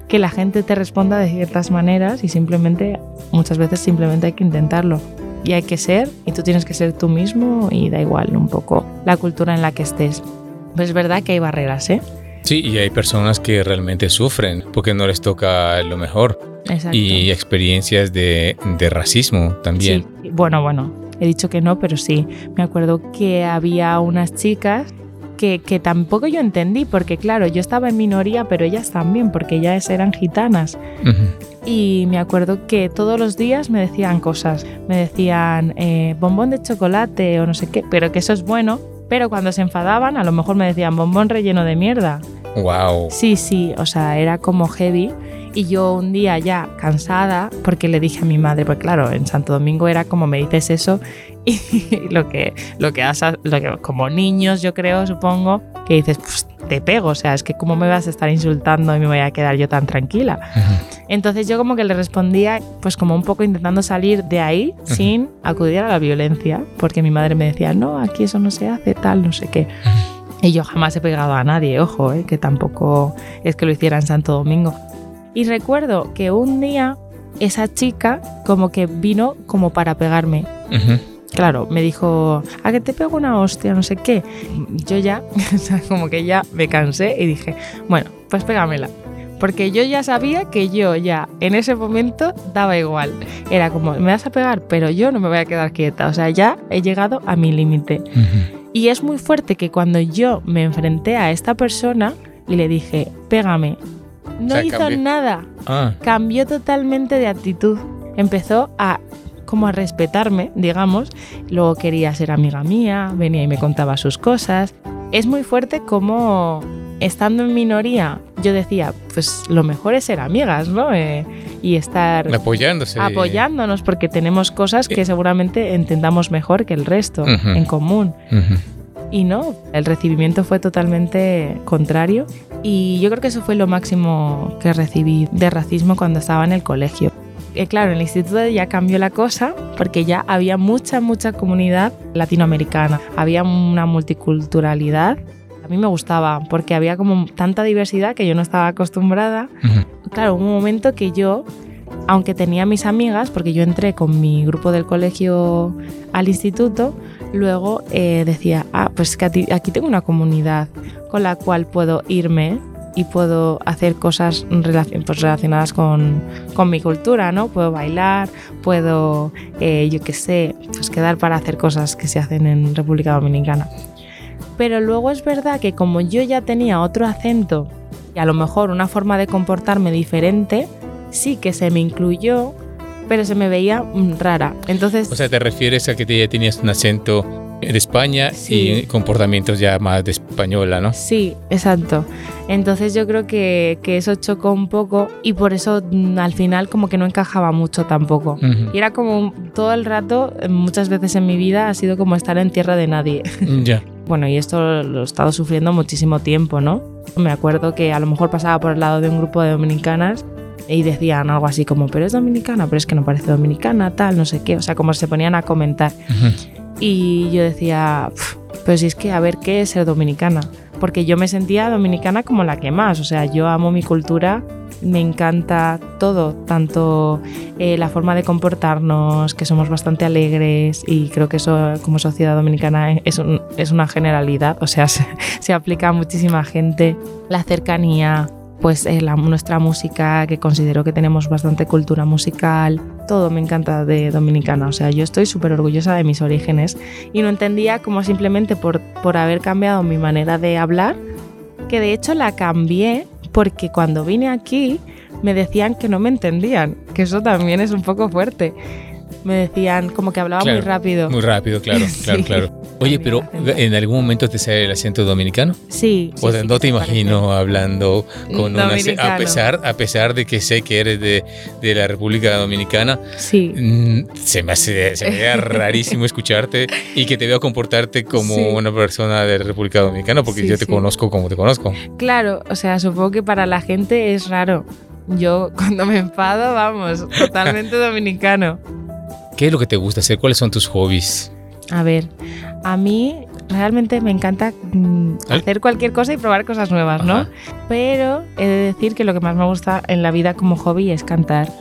que la gente te responda de ciertas maneras y simplemente, muchas veces simplemente hay que intentarlo. Y hay que ser, y tú tienes que ser tú mismo y da igual un poco la cultura en la que estés. Pues es verdad que hay barreras, ¿eh? Sí, y hay personas que realmente sufren porque no les toca lo mejor. Exacto. Y experiencias de, de racismo también. Sí. Bueno, bueno, he dicho que no, pero sí. Me acuerdo que había unas chicas que, que, tampoco yo entendí, porque claro, yo estaba en minoría, pero ellas también, porque ellas eran gitanas. Uh -huh. Y me acuerdo que todos los días me decían cosas. Me decían eh, bombón de chocolate o no sé qué, pero que eso es bueno. Pero cuando se enfadaban, a lo mejor me decían bombón relleno de mierda. Wow. Sí, sí, o sea, era como heavy. Y yo un día ya cansada, porque le dije a mi madre, pues claro, en Santo Domingo era como me dices eso, *laughs* y lo que, lo que, has, lo que como niños yo creo, supongo, que dices, pues te pego, o sea, es que cómo me vas a estar insultando y me voy a quedar yo tan tranquila. Uh -huh. Entonces yo como que le respondía, pues como un poco intentando salir de ahí uh -huh. sin acudir a la violencia, porque mi madre me decía, no, aquí eso no se hace, tal, no sé qué. Uh -huh. Y yo jamás he pegado a nadie, ojo, eh, que tampoco es que lo hiciera en Santo Domingo. Y recuerdo que un día esa chica como que vino como para pegarme. Uh -huh. Claro, me dijo, a que te pego una hostia, no sé qué. Yo ya, *laughs* como que ya me cansé y dije, bueno, pues pégamela. Porque yo ya sabía que yo ya en ese momento daba igual. Era como, me vas a pegar, pero yo no me voy a quedar quieta. O sea, ya he llegado a mi límite. Uh -huh. Y es muy fuerte que cuando yo me enfrenté a esta persona y le dije, pégame, no o sea, hizo nada. Ah. Cambió totalmente de actitud. Empezó a como a respetarme, digamos. Luego quería ser amiga mía, venía y me contaba sus cosas. Es muy fuerte como estando en minoría, yo decía, pues lo mejor es ser amigas, ¿no? Eh, y estar apoyándose. apoyándonos porque tenemos cosas que seguramente entendamos mejor que el resto en común. Y no, el recibimiento fue totalmente contrario y yo creo que eso fue lo máximo que recibí de racismo cuando estaba en el colegio. Eh, claro, en el instituto ya cambió la cosa porque ya había mucha, mucha comunidad latinoamericana, había una multiculturalidad. A mí me gustaba porque había como tanta diversidad que yo no estaba acostumbrada. Claro, un momento que yo aunque tenía mis amigas, porque yo entré con mi grupo del colegio al instituto, luego eh, decía, ah, pues que aquí tengo una comunidad con la cual puedo irme y puedo hacer cosas pues, relacionadas con, con, mi cultura, ¿no? Puedo bailar, puedo, eh, yo qué sé, pues quedar para hacer cosas que se hacen en República Dominicana. Pero luego es verdad que como yo ya tenía otro acento y a lo mejor una forma de comportarme diferente, sí que se me incluyó, pero se me veía mm, rara. Entonces, o sea, te refieres a que ya tenías un acento de España y comportamientos ya más de española, ¿no? Sí, exacto. Entonces yo creo que, que, eso chocó un poco y por eso mm, al final como que no encajaba mucho tampoco. Y era como todo el rato, muchas veces en mi vida ha sido como estar en tierra de nadie. *laughs* Ya. bueno, y esto lo he estado sufriendo muchísimo tiempo, ¿no? Me acuerdo que a lo mejor pasaba por el lado de un grupo de dominicanas y decían algo así como, pero es dominicana, pero es que no parece dominicana, tal, no sé qué, o sea, como se ponían a comentar. Y yo decía, pues es que a ver qué es ser dominicana, porque yo me sentía dominicana como la que más, o sea, yo amo mi cultura, me encanta todo, tanto eh, la forma de comportarnos, que somos bastante alegres y creo que eso como sociedad dominicana es, es una generalidad, o sea, *laughs* se, se aplica a muchísima gente, la cercanía, pues eh, la, nuestra música, que considero que tenemos bastante cultura musical, todo me encanta de Dominicana, o sea, yo estoy súper orgullosa de mis orígenes y no entendía como simplemente por, por haber cambiado mi manera de hablar, que de hecho la cambié porque cuando vine aquí me decían que no me entendían, que eso también es un poco fuerte me decían como que hablaba muy rápido. Muy rápido, claro, *laughs* claro, claro. Oye, pero ¿en algún momento te sale el acento dominicano? Sí. O no te imagino hablando con un acento, a pesar, a pesar de que sé que eres de, de la República Dominicana. Sí. Mm, se me hace, se me rarísimo escucharte y que te veo comportarte como una persona de la República Dominicana porque yo te conozco como te conozco. Claro, o sea, supongo que para la gente es raro. Yo cuando me enfado, vamos, totalmente dominicano. ¿Qué es lo que te gusta hacer? ¿Cuáles son tus hobbies? A ver, a mí realmente me encanta mm, hacer cualquier cosa y probar cosas nuevas, ¿no? Pero he de decir que lo que más me gusta en la vida como hobby es cantar.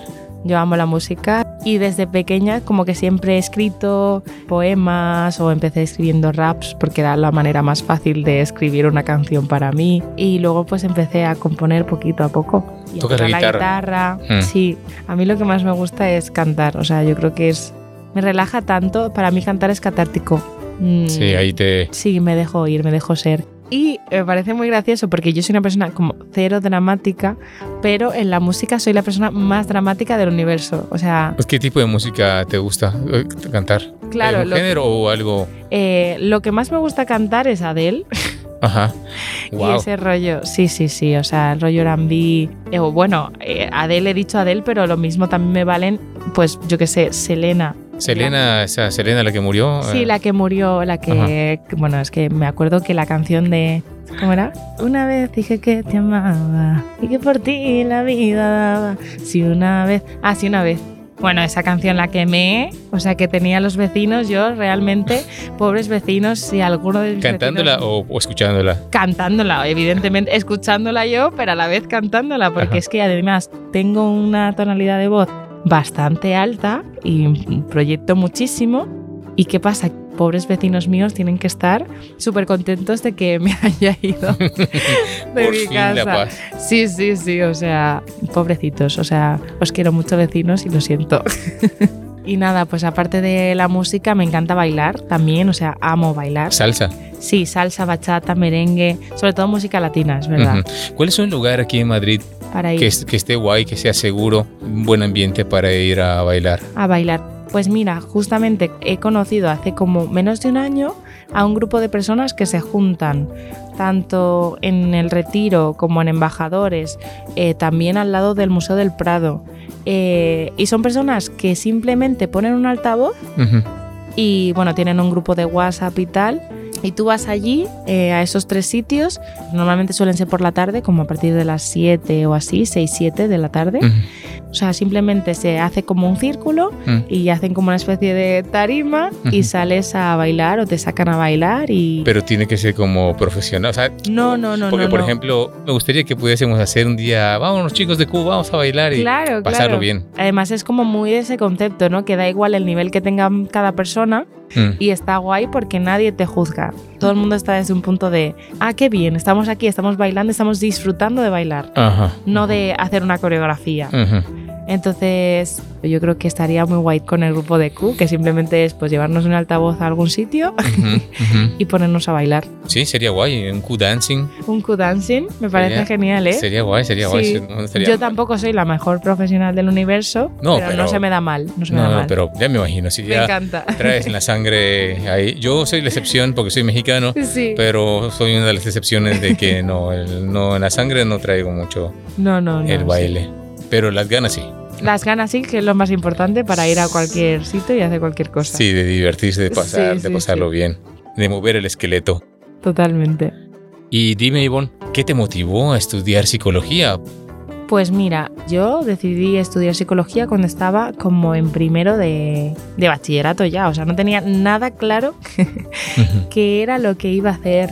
Yo amo la música y desde pequeña como que siempre he escrito poemas o empecé escribiendo raps porque era la manera más fácil de escribir una canción para mí y luego pues empecé a componer poquito a poco. ¿Tocas la guitarra? Mm. Sí, a mí lo que más me gusta es cantar, o sea, yo creo que es me relaja tanto, para mí cantar es catártico. Mm, sí, ahí te... Sí, me dejo ir, me dejo ser. Y me parece muy gracioso porque yo soy una persona como cero dramática, pero en la música soy la persona más dramática del universo. O sea. Pues, ¿Qué tipo de música te gusta eh, cantar? Claro. ¿Un género o algo? Eh, lo que más me gusta cantar es Adele. *laughs* Ajá. Y ese rollo, sí, sí, sí, o sea, el rollo R&B, eh, bueno, Adele he dicho Adele, pero lo mismo también me valen, pues yo qué sé, Selena, Selena, esa Selena la que murió. Sí, la que murió, la que, bueno, es que me acuerdo que la canción de, ¿cómo era? Una vez dije que te amaba y que por ti la vida daba. Si una vez, ah, sí, una vez. Bueno, esa canción la quemé, o sea que tenía los vecinos, yo realmente, pobres vecinos, si alguno de mis ¿Cantándola o, escuchándola? Cantándola, evidentemente, escuchándola yo, pero a la vez cantándola, porque es que además tengo una tonalidad de voz bastante alta y proyecto muchísimo. ¿Y qué pasa? Pobres vecinos míos tienen que estar súper contentos de que me *laughs* haya ido de mi casa. Sí, sí, sí, o sea, pobrecitos, o sea, os quiero mucho vecinos y lo siento. *laughs* Y nada, pues aparte de la música, me encanta bailar también, o sea, amo bailar. ¿Salsa? Sí, salsa, bachata, merengue, sobre todo música latina, es verdad. ¿Cuál es un lugar aquí en Madrid para ir? Que, que, esté guay, que sea seguro, un buen ambiente para ir a bailar? A bailar. Pues mira, justamente he conocido hace como menos de un año a un grupo de personas que se juntan tanto en el retiro como en embajadores, eh, también al lado del Museo del Prado. Eh, y son personas que simplemente ponen un altavoz y bueno, tienen un grupo de WhatsApp y tal. Y tú vas allí eh, a esos tres sitios, normalmente suelen ser por la tarde, como a partir de las 7 o así, 6, 7 de la tarde. O sea, simplemente se hace como un círculo Mm. y hacen como una especie de tarima y Ujú. sales a bailar o te sacan a bailar y... Pero tiene que ser como profesional. O sea, no, no, no, porque, no, por no. ejemplo, me gustaría que pudiésemos hacer un día, vámonos chicos de Cuba, vamos a bailar y Claro, pasarlo claro. bien. Además es como muy de ese concepto, ¿no? Que da igual el nivel que tenga cada persona Mm. y está guay porque nadie te juzga. Todo el mundo está desde un punto de, ah, qué bien, estamos aquí, estamos bailando, estamos disfrutando de bailar, Ajá. no de hacer una coreografía. Entonces, yo creo que estaría muy guay con el grupo de Q, que simplemente es pues llevarnos un altavoz a algún sitio *laughs* y ponernos a bailar. Sí, sería guay. Un Q-dancing. Un Q-dancing me parece Sería- genial, ¿eh? Sería guay, sería guay. Sí. Yo mal. tampoco soy la mejor profesional del universo, No, pero, pero- no se me da mal, no se me No, da no, mal. pero ya me imagino. Si me ya encanta. *laughs* traes en la sangre ahí. Yo soy la excepción porque soy mexicano, Sí. pero soy una de las excepciones de que no, el- no en la sangre no traigo mucho No, no, no. el baile. Pero las ganas sí. Las ganas sí, que es lo más importante para ir a cualquier sitio y hacer cualquier cosa. Sí, de divertirse, de pasar, Sí, de pasarlo sí. bien, de mover el esqueleto. Totalmente. Y dime, Ivonne, ¿qué te motivó a estudiar psicología? Pues mira, yo decidí estudiar psicología cuando estaba como en primero de, de bachillerato ya. O sea, no tenía nada claro *laughs* qué era lo que iba a hacer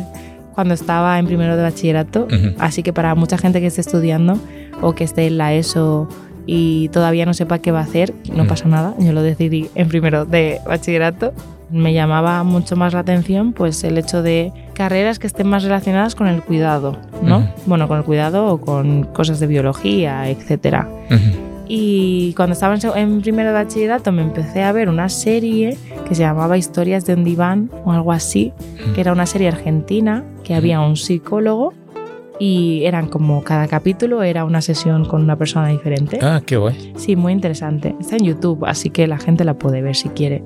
cuando estaba en primero de bachillerato. Así que para mucha gente que esté estudiando o que esté en la ESO y todavía no sepa qué va a hacer, no Mm. pasa nada. Yo lo decidí en primero de bachillerato. Me llamaba mucho más la atención pues el hecho de carreras que estén más relacionadas con el cuidado, ¿no? Bueno, con el cuidado o con cosas de biología, etcétera. Ujú. Y cuando estaba en, primero de bachillerato me empecé a ver una serie que se llamaba Historias de un diván o algo así, que era una serie argentina, que había un psicólogo y eran como cada capítulo era una sesión con una persona diferente. Ah, qué guay. Sí, muy interesante. Está en YouTube, así que la gente la puede ver si quiere.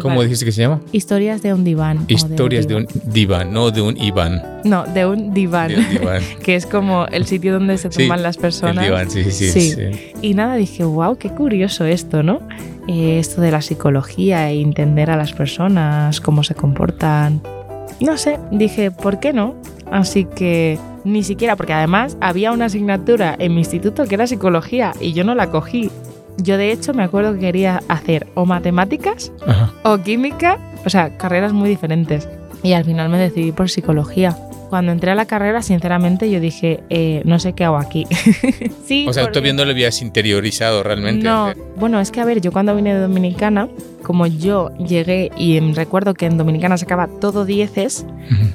¿Cómo Vale. dijiste que se llama? Historias de un diván. Historias de un diván, no de un Iván. No, de un diván. De un diván. *laughs* que es como el sitio donde se Sí, toman las El personas. diván, sí, sí, sí. Sí. sí. Y nada, dije, wow, qué curioso esto, ¿no? Eh, esto de la psicología e entender a las personas, cómo se comportan. No sé, dije, ¿por qué no? Así que ni siquiera, porque además había una asignatura en mi instituto que era psicología y yo no la cogí. Yo de hecho me acuerdo que quería hacer o matemáticas Ajá. o química, o sea, carreras muy diferentes. Y al final me decidí por psicología. Cuando entré a la carrera, sinceramente, yo dije, eh, no sé qué hago aquí. *laughs* sí, O sea, porque- todavía no lo habías interiorizado realmente. no, bueno, es que a ver, yo cuando vine de Dominicana, como yo llegué y em, recuerdo que en Dominicana sacaba todo dieces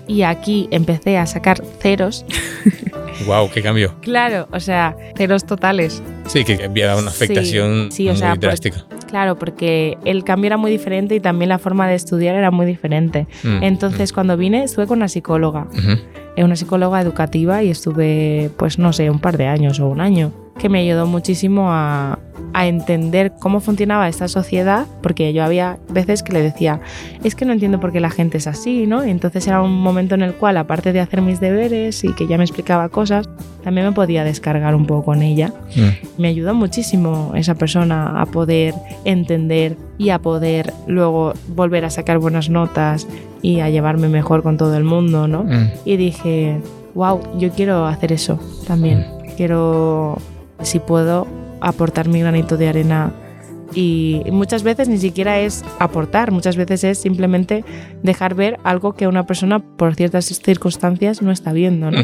y aquí empecé a sacar ceros, *laughs* Wow, qué cambio. claro, o sea, ceros totales. Sí, que había una Sí, afectación sí, o muy sea, drástica. Claro, porque el cambio era muy diferente y también la forma de estudiar era muy diferente. Mm, Entonces, cuando vine, estuve con una psicóloga, mm. Eh, una psicóloga educativa y estuve, pues no sé, un par de años o un año, que me ayudó muchísimo a, a entender cómo funcionaba esta sociedad, porque yo había veces que le decía, es que no entiendo por qué la gente es así, ¿no? Y entonces era un momento en el cual, aparte de hacer mis deberes y que ya me explicaba cosas, también me podía descargar un poco con ella. Mm. Me ayudó muchísimo esa persona a poder entender y a poder luego volver a sacar buenas notas y a llevarme mejor con todo el mundo, ¿no? Mm. Y dije, wow, yo quiero hacer eso también. Quiero, si puedo, aportar mi granito de arena. Y muchas veces ni siquiera es aportar, muchas veces es simplemente dejar ver algo que una persona por ciertas circunstancias no está viendo, ¿no?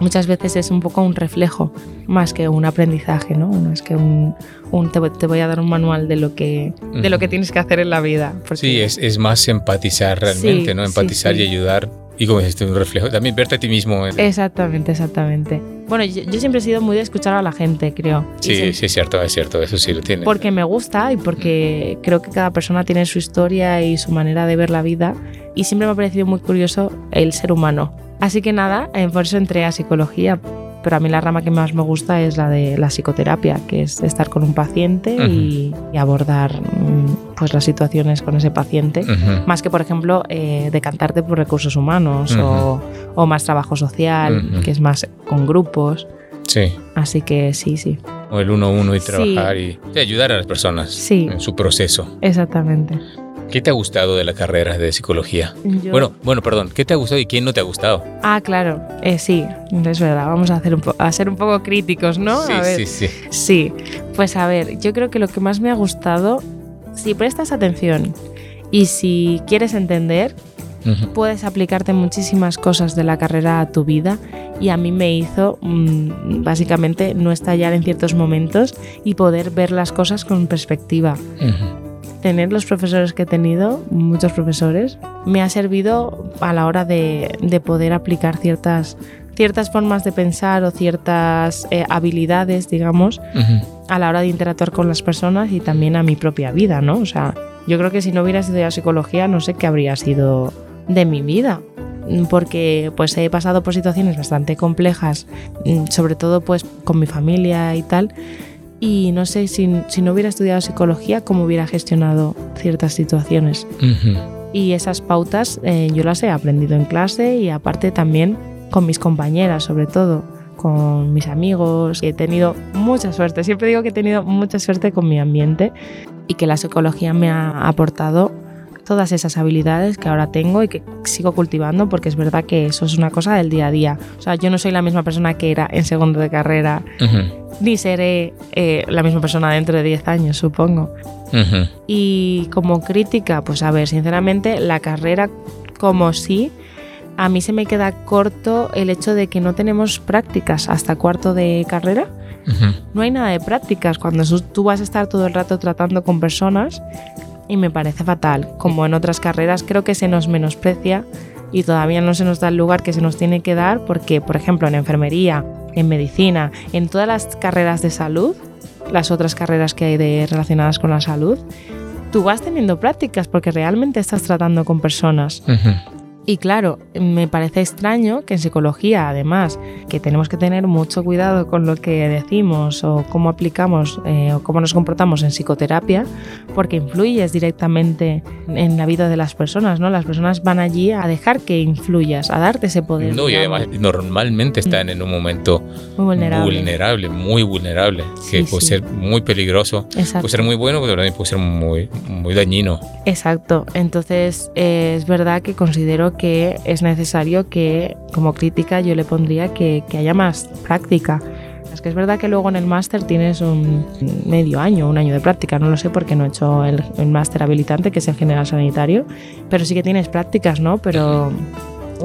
Muchas veces es un poco un reflejo, más que un aprendizaje, ¿no? Es que un, un- te, voy- te voy a dar un manual de lo que, de lo que tienes que hacer en la vida. porque- Sí, es, es más empatizar realmente, Sí, ¿no? sí, Empatizar sí. y ayudar. Y como dijiste, un reflejo. También verte a ti mismo. en- Exactamente, exactamente. Bueno, yo, yo siempre he sido muy de escuchar a la gente, creo. Sí, siempre- sí, es cierto, es cierto. Eso sí lo tiene. Porque me gusta y porque creo que cada persona tiene su historia y su manera de ver la vida. Y siempre me ha parecido muy curioso el ser humano. Así que nada, por eso entré a psicología. Pero a mí la rama que más me gusta es la de la psicoterapia, que es estar con un paciente y, y abordar mm, pues las situaciones con ese paciente, más que por ejemplo eh, decantarte por recursos humanos o, o, más trabajo social, que es más con grupos. Sí. Así que sí, sí. O el uno a uno y trabajar y, ayudar a las personas en su proceso. Exactamente. ¿Qué te ha gustado de la carrera de psicología? Bueno, bueno, perdón, ¿qué te ha gustado y quién no te ha gustado? Ah, claro, eh, sí, es verdad, vamos a, hacer un a ser un poco críticos, ¿no? Sí, sí, sí. Sí, pues a ver, yo creo que lo que más me ha gustado, si prestas atención y si quieres entender, puedes aplicarte muchísimas cosas de la carrera a tu vida y a mí me hizo mm, básicamente no estallar en ciertos momentos y poder ver las cosas con perspectiva tener los profesores que he tenido, muchos profesores, me ha servido a la hora de, poder aplicar ciertas, ciertas formas de pensar o ciertas eh, habilidades, digamos, a la hora de interactuar con las personas y también a mi propia vida, ¿no? O sea, yo creo que si no hubiera estudiado psicología, no sé qué habría sido de mi vida porque pues he pasado por situaciones bastante complejas, mm, sobre todo pues con mi familia y tal, y no sé si, no hubiera estudiado psicología, cómo hubiera gestionado ciertas situaciones. Y esas pautas eh, yo las he aprendido en clase y aparte también con mis compañeras, sobre todo con mis amigos. He tenido mucha suerte, siempre digo que he tenido mucha suerte con mi ambiente y que la psicología me ha aportado todas esas habilidades que ahora tengo y que sigo cultivando porque es verdad que eso es una cosa del día a día. O sea, yo no soy la misma persona que era en segundo de carrera, ni seré eh, la misma persona dentro de 10 años, supongo. Y como crítica, pues a ver, sinceramente, la carrera como sí, a mí se me queda corto el hecho de que no tenemos prácticas hasta cuarto de carrera. No hay nada de prácticas. Cuando tú vas a estar todo el rato tratando con personas, y me parece fatal. Como en otras carreras creo que se nos menosprecia y todavía no se nos da el lugar que se nos tiene que dar porque, por ejemplo, en enfermería, en medicina, en todas las carreras de salud, las otras carreras que hay de, relacionadas con la salud, tú vas teniendo prácticas porque realmente estás tratando con personas. Y claro, me parece extraño que en psicología, además, que tenemos que tener mucho cuidado con lo que decimos o cómo aplicamos eh, o cómo nos comportamos en psicoterapia, porque influyes directamente en la vida de las personas, ¿no? Las personas van allí a dejar que influyas, a darte ese poder. No, y además normalmente están en un momento muy vulnerable, muy vulnerable, que puede ser muy peligroso, puede ser muy bueno, pero también puede ser muy, muy dañino. Exacto, entonces eh, es verdad que considero que es necesario que, como crítica, yo le pondría que, haya más práctica. Es que es verdad que luego en el máster tienes un medio año, un año de práctica, no lo sé porque no he hecho el, máster habilitante, que es el general sanitario, pero sí que tienes prácticas, ¿no? Pero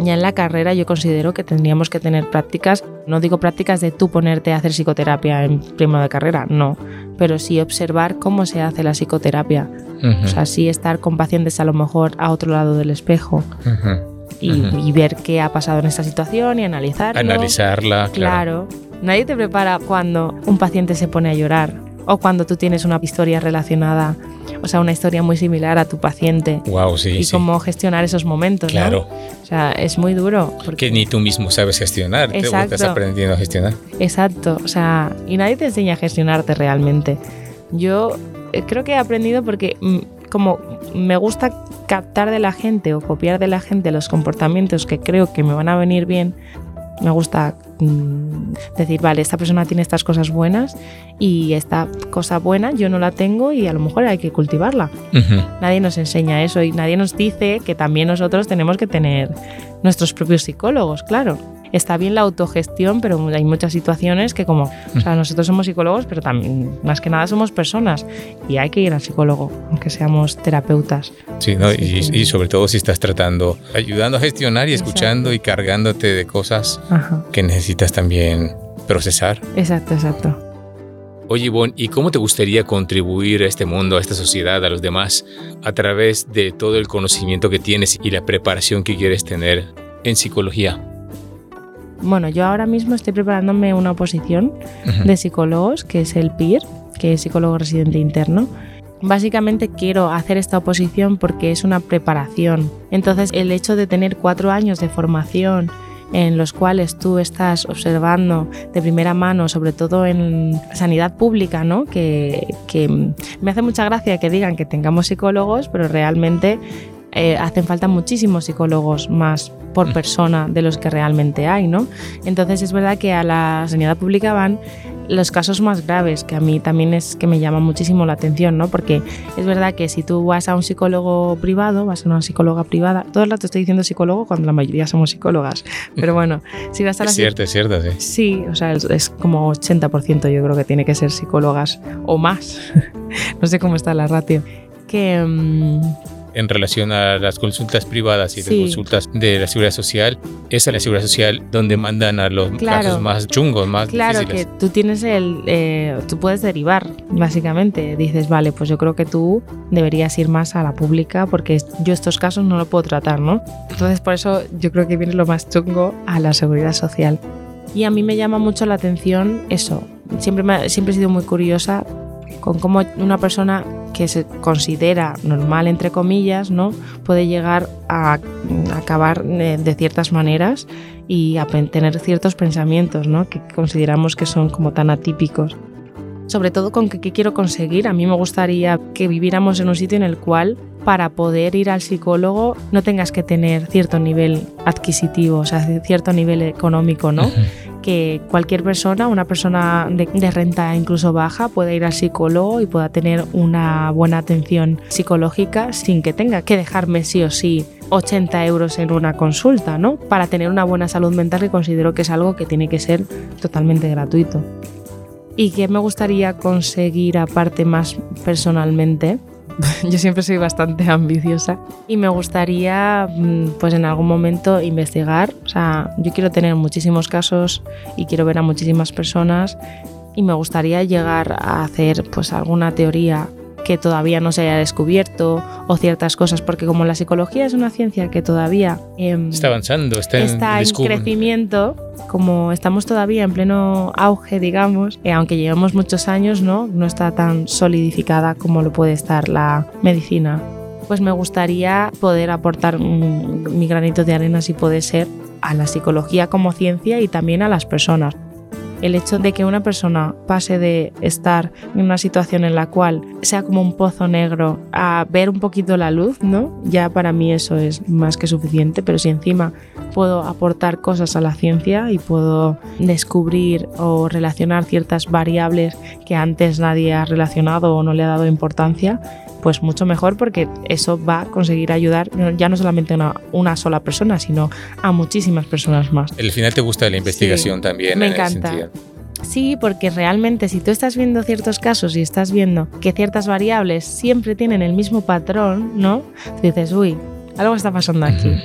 ya en la carrera yo considero que tendríamos que tener prácticas, no digo prácticas de tú ponerte a hacer psicoterapia en primero de carrera, no, pero sí observar cómo se hace la psicoterapia. O sea, sí estar con pacientes a lo mejor a otro lado del espejo. y, ver qué ha pasado en esta situación y analizarlo. Analizarla, claro. Nadie te prepara cuando un paciente se pone a llorar o cuando tú tienes una historia relacionada, o sea, una historia muy similar a tu paciente. Wow, sí. Y cómo gestionar esos momentos. Claro. O sea, es muy duro. Porque ni tú mismo sabes gestionar, Exacto. estás aprendiendo a gestionar. Exacto, o sea, y nadie te enseña a gestionarte realmente. Yo eh, creo que he aprendido porque mm, como me gusta captar de la gente o copiar de la gente los comportamientos que creo que me van a venir bien, me gusta decir, vale, esta persona tiene estas cosas buenas y esta cosa buena yo no la tengo y a lo mejor hay que cultivarla. Nadie nos enseña eso y nadie nos dice que también nosotros tenemos que tener nuestros propios psicólogos, claro está bien la autogestión, pero hay muchas situaciones que como, o sea, nosotros somos psicólogos, pero también, más que nada somos personas y hay que ir al psicólogo, aunque seamos terapeutas. Sí, ¿no? y, sobre todo si estás tratando, ayudando a gestionar y escuchando y cargándote de cosas que necesitas también procesar. Exacto, exacto. Oye, Ivonne, ¿y cómo te gustaría contribuir a este mundo, a esta sociedad, a los demás, a través de todo el conocimiento que tienes y la preparación que quieres tener en psicología? Bueno, yo ahora mismo estoy preparándome una oposición de psicólogos, que es el PIR, que es psicólogo residente interno. Básicamente quiero hacer esta oposición porque es una preparación. Entonces el hecho de tener cuatro años de formación en los cuales tú estás observando de primera mano, sobre todo en sanidad pública, ¿no? que, que me hace mucha gracia que digan que tengamos psicólogos, pero realmente eh, hacen falta muchísimos psicólogos más por mm. persona de los que realmente hay, ¿no? Entonces es verdad que a la sanidad pública van los casos más graves, que a mí también es que me llama muchísimo la atención, ¿no? Porque es verdad que si tú vas a un psicólogo privado, vas a una psicóloga privada, todo el rato estoy diciendo psicólogo cuando la mayoría somos psicólogas, pero bueno, *laughs* si vas a la... Es cierto, es cierto, sí. Sí, o sea, es, como 80% yo creo que tiene que ser psicólogas o más, *laughs* no sé cómo está la ratio, que... Mm, en relación a las consultas privadas y las consultas de la seguridad social, es a la seguridad social donde mandan a los casos más chungos, más claro, difíciles. Claro, que tú tienes el, eh, tú puedes derivar, básicamente. Dices, vale, pues yo creo que tú deberías ir más a la pública porque yo estos casos no lo puedo tratar, ¿no? Entonces por eso yo creo que viene lo más chungo a la seguridad social. Y a mí me llama mucho la atención eso. Siempre, me, siempre he sido muy curiosa con cómo una persona que se considera normal, entre comillas, ¿no? puede llegar a acabar de ciertas maneras y a tener ciertos pensamientos ¿no? que consideramos que son como tan atípicos. Sobre todo con qué quiero conseguir. A mí me gustaría que viviéramos en un sitio en el cual para poder ir al psicólogo no tengas que tener cierto nivel adquisitivo, o sea, cierto nivel económico, ¿no? *laughs* que cualquier persona, una persona de, renta incluso baja, pueda ir al psicólogo y pueda tener una buena atención psicológica sin que tenga que dejarme sí o sí 80 euros en una consulta, ¿no? Para tener una buena salud mental que considero que es algo que tiene que ser totalmente gratuito. Y que me gustaría conseguir aparte más personalmente, *laughs* yo siempre soy bastante ambiciosa. Y me gustaría mm, pues en algún momento investigar, o sea, yo quiero tener muchísimos casos y quiero ver a muchísimas personas. Y me gustaría llegar a hacer pues alguna teoría que todavía no se haya descubierto o ciertas cosas, porque como la psicología es una ciencia que todavía em, está avanzando, está, en, crecimiento, como estamos todavía en pleno auge, digamos, eh, aunque llevamos muchos años, ¿no? no está tan solidificada como lo puede estar la medicina. Pues me gustaría poder aportar mi granito de arena, si puede ser, a la psicología como ciencia y también a las personas el hecho de que una persona pase de estar en una situación en la cual sea como un pozo negro a ver un poquito la luz, ¿no? Ya para mí eso es más que suficiente, pero si encima puedo aportar cosas a la ciencia y puedo descubrir o relacionar ciertas variables que antes nadie ha relacionado o no le ha dado importancia, pues mucho mejor porque eso va a conseguir ayudar ya no solamente a una, sola persona, sino a muchísimas personas más. El final te gusta la investigación también. Me encanta. Sí, porque realmente si tú estás viendo ciertos casos y estás viendo que ciertas variables siempre tienen el mismo patrón, ¿no? dices, uy, algo está pasando aquí.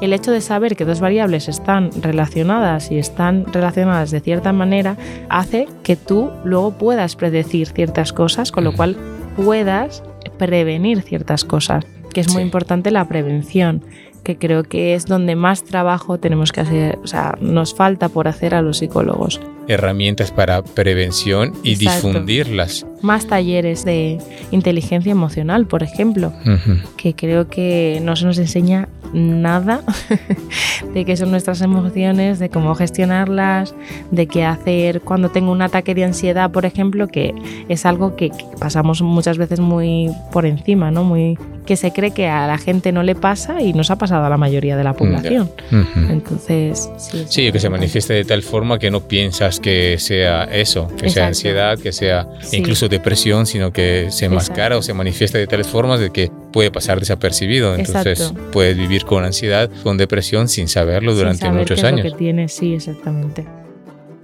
El hecho de saber que dos variables están relacionadas y están relacionadas de cierta manera hace que tú luego puedas predecir ciertas cosas, con lo cual puedas prevenir ciertas cosas, que es muy importante la prevención, que creo que es donde más trabajo tenemos que hacer, o sea, nos falta por hacer a los psicólogos. Herramientas para prevención y difundirlas. Más talleres de inteligencia emocional, por ejemplo, que creo que no se nos enseña nada *laughs* de qué son nuestras emociones, de cómo gestionarlas, de qué hacer cuando tengo un ataque de ansiedad, por ejemplo, que es algo que, pasamos muchas veces muy por encima, ¿no? Muy que se cree que a la gente no le pasa y nos ha pasado a la mayoría de la población. Entonces, sí. Sí, que se manifieste de tal forma que no piensas que sea eso, que sea ansiedad, que sea incluso depresión, sino que se enmascara o se manifiesta de tales formas de que puede pasar desapercibido. Entonces puedes vivir con ansiedad, con depresión sin saberlo durante muchos años. que tiene, sí, exactamente.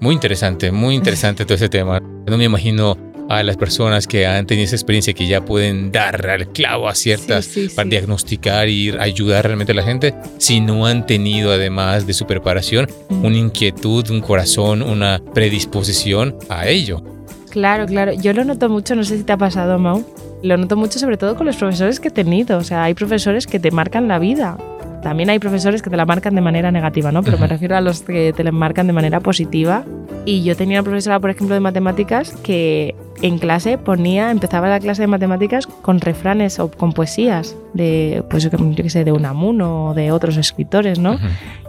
Muy interesante, muy interesante todo ese tema. No me imagino a las personas que han tenido esa experiencia que ya pueden dar al clavo a ciertas para diagnosticar y ayudar realmente a la gente si no han tenido además de su preparación una inquietud, un corazón, una predisposición a ello. Claro, claro. Yo lo noto mucho, no sé si te ha pasado, Mau. Lo noto mucho sobre todo con los profesores que he tenido. O sea, hay profesores que te marcan la vida. También hay profesores que te la marcan de manera negativa, ¿no? Pero me refiero a los que te la marcan de manera positiva. Y yo tenía una profesora, por ejemplo, de matemáticas que en clase ponía, empezaba la clase de matemáticas con refranes o con poesías de, pues yo qué sé, de Unamuno o de otros escritores, ¿no?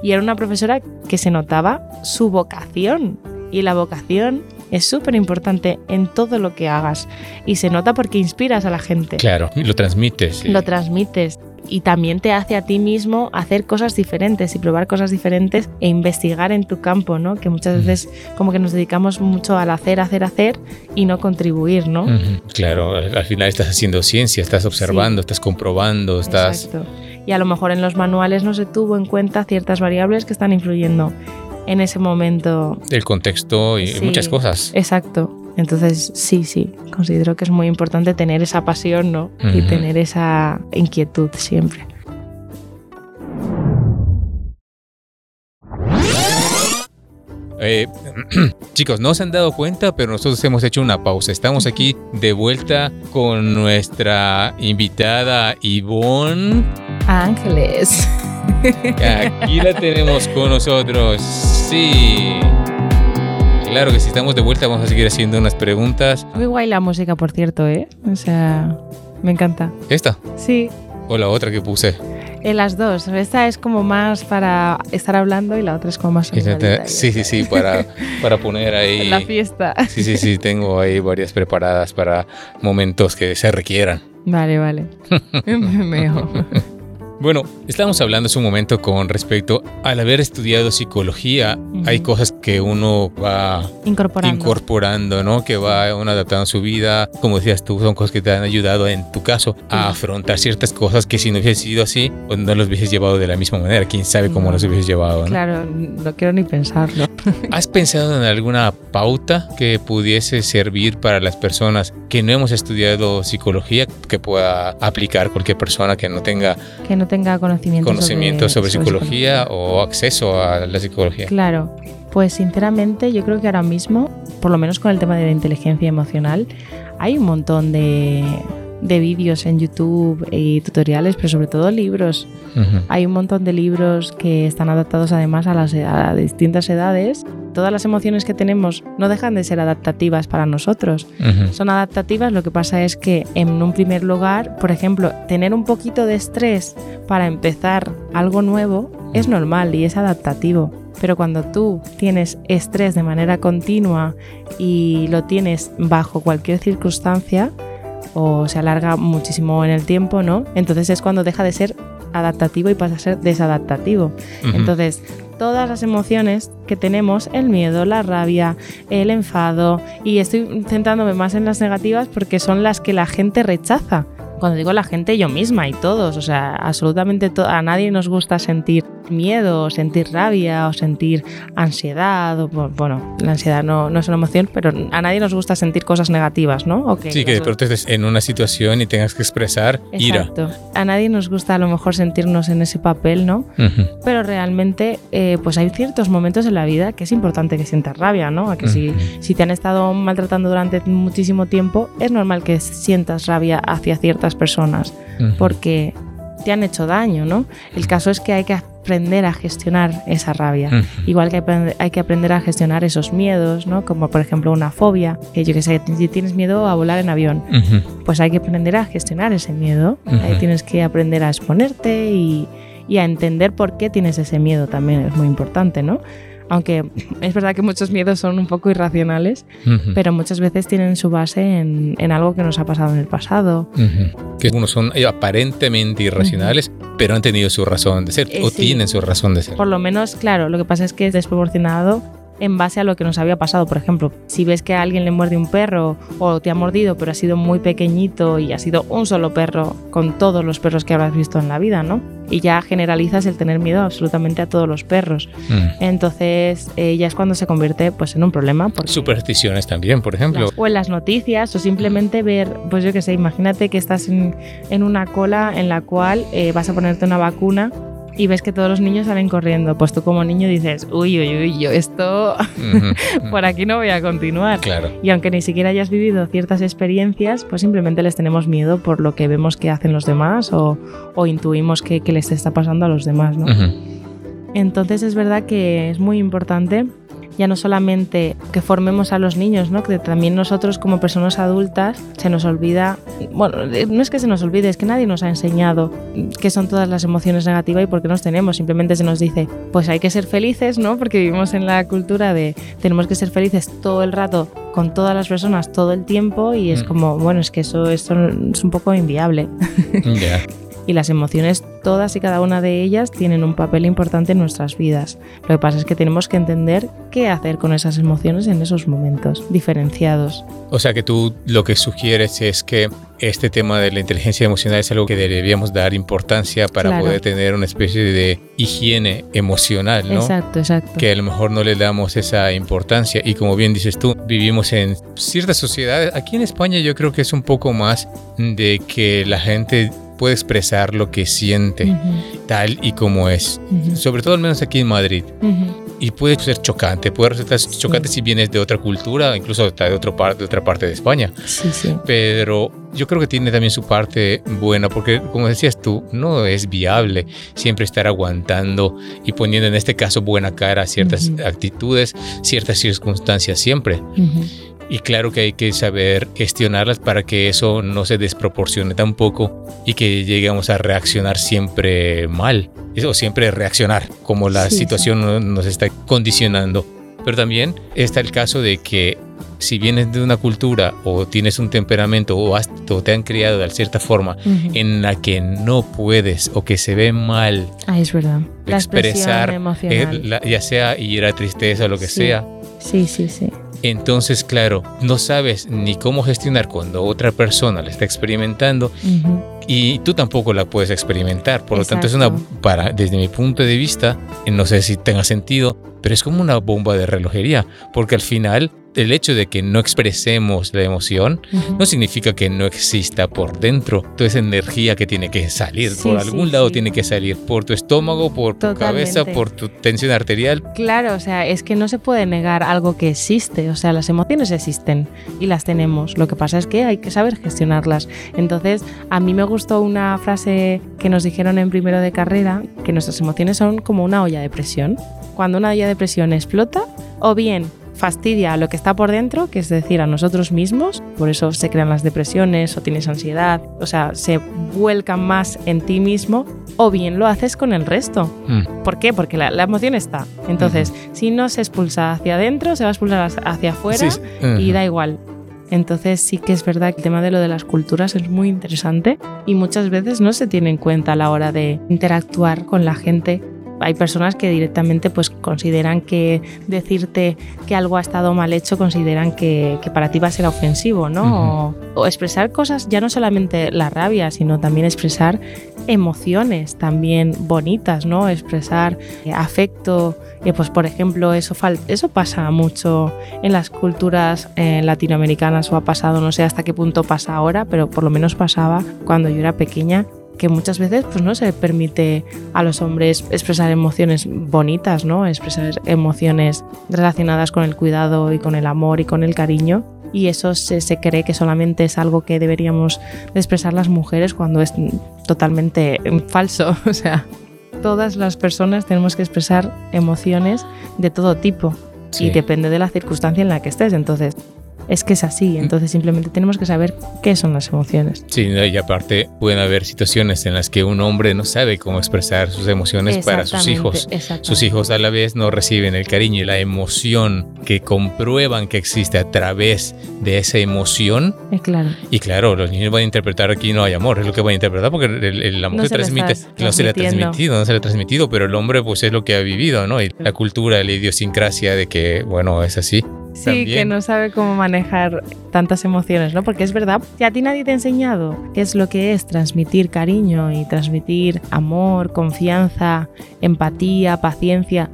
Y era una profesora que se notaba su vocación. Y la vocación es súper importante en todo lo que hagas. Y se nota porque inspiras a la gente. Claro, y lo transmites. Lo transmites y también te hace a ti mismo hacer cosas diferentes y probar cosas diferentes e investigar en tu campo, ¿no? Que muchas veces como que nos dedicamos mucho al hacer, hacer, hacer y no contribuir, ¿no? Claro, al final estás haciendo ciencia, estás observando, estás comprobando, estás... Exacto. Y a lo mejor en los manuales no se tuvo en cuenta ciertas variables que están influyendo en ese momento. El contexto y muchas cosas. Exacto. Entonces, sí, sí, considero que es muy importante tener esa pasión, ¿no? Y tener esa inquietud siempre. Eh, *clears throat* chicos, no se han dado cuenta, pero nosotros hemos hecho una pausa. Estamos aquí de vuelta con nuestra invitada Ivonne Ángeles. Aquí la tenemos con nosotros. Sí. Claro que si estamos de vuelta vamos a seguir haciendo unas preguntas. Muy guay la música, por cierto, ¿eh? O sea, me encanta. ¿Esta? Sí. ¿O la otra que puse? En las dos. Esta es como más para estar hablando y la otra es como más... Sí, sí, sí, para, para poner ahí... *laughs* La fiesta. Sí, sí, sí, tengo ahí varias preparadas para momentos que se requieran. Vale, vale. *laughs* *laughs* Mejor. Bueno, estábamos hablando hace un momento con respecto al haber estudiado psicología, hay cosas que uno va incorporando. ¿no? Que va uno adaptando a su vida. Como decías tú, son cosas que te han ayudado en tu caso a afrontar ciertas cosas que si no hubiese sido así, pues no los hubieses llevado de la misma manera. Quién sabe cómo los hubieses llevado. Claro, no quiero ni pensarlo. *laughs* ¿Has pensado en alguna pauta que pudiese servir para las personas que no hemos estudiado psicología, que pueda aplicar cualquier persona que no tenga tenga conocimiento, conocimiento sobre, psicología, o acceso a la psicología. Claro, pues sinceramente yo creo que ahora mismo, por lo menos con el tema de la inteligencia emocional, hay un montón de, de vídeos en YouTube y tutoriales, pero sobre todo libros. Hay un montón de libros que están adaptados además a las a distintas edades. Todas las emociones que tenemos no dejan de ser adaptativas para nosotros. Son adaptativas, lo que pasa es que en un primer lugar, por ejemplo, tener un poquito de estrés para empezar algo nuevo es normal y es adaptativo. Pero cuando tú tienes estrés de manera continua y lo tienes bajo cualquier circunstancia, o se alarga muchísimo en el tiempo, ¿no? Entonces es cuando deja de ser adaptativo y pasa a ser desadaptativo. Entonces, todas las emociones que tenemos, el miedo, la rabia, el enfado, y estoy centrándome más en las negativas porque son las que la gente rechaza. Cuando digo la gente, yo misma y todos, o sea, absolutamente a nadie nos gusta sentir miedo, o sentir rabia, o sentir ansiedad, o bueno, la ansiedad no, no, es una emoción, pero a nadie nos gusta sentir cosas negativas, ¿no? sí, que de pronto estés en una situación y tengas que expresar Exacto. A nadie nos gusta a lo mejor sentirnos en ese papel, ¿no? Pero realmente, eh, pues hay ciertos momentos en la vida que es importante que sientas rabia, ¿no? A que si, si te han estado maltratando durante muchísimo tiempo, es normal que sientas rabia hacia ciertas personas, porque te han hecho daño, ¿no? El caso es que hay que aprender a gestionar esa rabia. Igual que hay que aprender a gestionar esos miedos, ¿no? Como por ejemplo una fobia, que yo que sé, si tienes miedo a volar en avión, pues hay que aprender a gestionar ese miedo. Ahí tienes que aprender a exponerte y, y a entender por qué tienes ese miedo también es muy importante, ¿no? Aunque es verdad que muchos miedos son un poco irracionales, pero muchas veces tienen su base en, algo que nos ha pasado en el pasado. Que algunos son aparentemente irracionales, pero han tenido su razón de ser o eh, tienen su razón de ser. Por lo menos, claro, lo que pasa es que es desproporcionado en base a lo que nos había pasado. Por ejemplo, si ves que a alguien le muerde un perro o te ha mordido, pero ha sido muy pequeñito y ha sido un solo perro con todos los perros que habrás visto en la vida, ¿no? Y ya generalizas el tener miedo absolutamente a todos los perros. Mm. Entonces, eh, ya es cuando se convierte pues, en un problema. Supersticiones también, por ejemplo. O en las noticias, o simplemente ver, pues yo qué sé, imagínate que estás en, una cola en la cual eh, vas a ponerte una vacuna y ves que todos los niños salen corriendo. Pues tú como niño dices, uy, uy, uy, yo esto *laughs* por aquí no voy a continuar. Claro. Y aunque ni siquiera hayas vivido ciertas experiencias, pues simplemente les tenemos miedo por lo que vemos que hacen los demás o, o intuimos que, que, les está pasando a los demás, ¿no? Entonces es verdad que es muy importante ya no solamente que formemos a los niños, ¿no? que también nosotros como personas adultas se nos olvida, bueno, eh, no es que se nos olvide, es que nadie nos ha enseñado qué son todas las emociones negativas y por qué nos tenemos, simplemente se nos dice, pues hay que ser felices, ¿no? porque vivimos en la cultura de tenemos que ser felices todo el rato con todas las personas todo el tiempo y es mm. como, bueno, es que eso, es un poco inviable. Y las emociones, todas y cada una de ellas, tienen un papel importante en nuestras vidas. Lo que pasa es que tenemos que entender qué hacer con esas emociones en esos momentos, diferenciados. O sea que tú lo que sugieres es que este tema de la inteligencia emocional es algo que deberíamos dar importancia para poder tener una especie de higiene emocional, ¿no? Exacto, exacto. Que a lo mejor no le damos esa importancia y como bien dices tú, vivimos en ciertas sociedades, aquí en España yo creo que es un poco más de que la gente puede expresar lo que siente, tal y como es. Sobre todo al menos aquí en Madrid. Y puede ser chocante, puede resultar chocante si vienes de otra cultura, incluso de, otro de otra parte de España. Sí, sí. Pero yo creo que tiene también su parte buena, porque como decías tú, no es viable siempre estar aguantando y poniendo en este caso buena cara a ciertas actitudes, ciertas circunstancias siempre. Y claro que hay que saber gestionarlas para que eso no se desproporcione tampoco y que lleguemos a reaccionar siempre mal o siempre reaccionar como la situación nos está condicionando. Pero también está el caso de que si vienes de una cultura o tienes un temperamento o, te han criado de cierta forma en la que no puedes o que se ve mal ah, es verdad. expresar, eh, ya sea ira, tristeza o lo que sea. Sí, sí, sí. Entonces, claro, no sabes ni cómo gestionar cuando otra persona la está experimentando y tú tampoco la puedes experimentar. Por lo tanto, es una, para, desde mi punto de vista, no sé si tenga sentido, pero es como una bomba de relojería, porque al final el hecho de que no expresemos la emoción no significa que no exista por dentro toda esa energía que tiene que salir. por algún lado tiene que salir, por tu estómago, por tu cabeza, por tu tensión arterial. Claro, o sea, es que no se puede negar algo que existe. O sea, las emociones existen y las tenemos. Lo que pasa es que hay que saber gestionarlas. Entonces, a mí me gustó una frase que nos dijeron en primero de carrera, que nuestras emociones son como una olla de presión. Cuando una olla de presión explota, o bien fastidia a lo que está por dentro, que es decir, a nosotros mismos, por eso se crean las depresiones o tienes ansiedad, o sea, se vuelcan más en ti mismo, o bien lo haces con el resto. Mm. ¿Por qué? Porque la, emoción está. Entonces, si no se expulsa hacia adentro, se va a expulsar hacia afuera y da igual. Entonces sí que es verdad que el tema de lo de las culturas es muy interesante y muchas veces no se tiene en cuenta a la hora de interactuar con la gente hay personas que directamente pues consideran que decirte que algo ha estado mal hecho consideran que, para ti va a ser ofensivo, ¿no? o, expresar cosas, ya no solamente la rabia, sino también expresar emociones también bonitas, ¿no? Expresar eh, afecto, eh, pues por ejemplo, eso, eso pasa mucho en las culturas eh, latinoamericanas o ha pasado, no sé hasta qué punto pasa ahora, pero por lo menos pasaba cuando yo era pequeña que muchas veces pues no se permite a los hombres expresar emociones bonitas, ¿no? Expresar emociones relacionadas con el cuidado y con el amor y con el cariño. Y eso se, se cree que solamente es algo que deberíamos expresar las mujeres cuando es totalmente falso. *laughs* O sea, todas las personas tenemos que expresar emociones de todo tipo. Y depende de la circunstancia en la que estés. Entonces, es que es así. Entonces simplemente tenemos que saber qué son las emociones. Sí, y aparte pueden haber situaciones en las que un hombre no sabe cómo expresar sus emociones para sus hijos. Sus hijos a la vez no reciben el cariño y la emoción que comprueban que existe a través de esa emoción. Es claro. Y claro, los niños van a interpretar aquí no hay amor, es lo que van a interpretar porque el, amor se, transmite, no se le ha transmitido, no se le ha transmitido, pero el hombre pues es lo que ha vivido, ¿no? Y la cultura, la idiosincrasia de que, bueno, es así. Sí, que no sabe cómo manejar tantas emociones, ¿no? Porque es verdad, si a ti nadie te ha enseñado qué es lo que es transmitir cariño y transmitir amor, confianza, empatía, paciencia,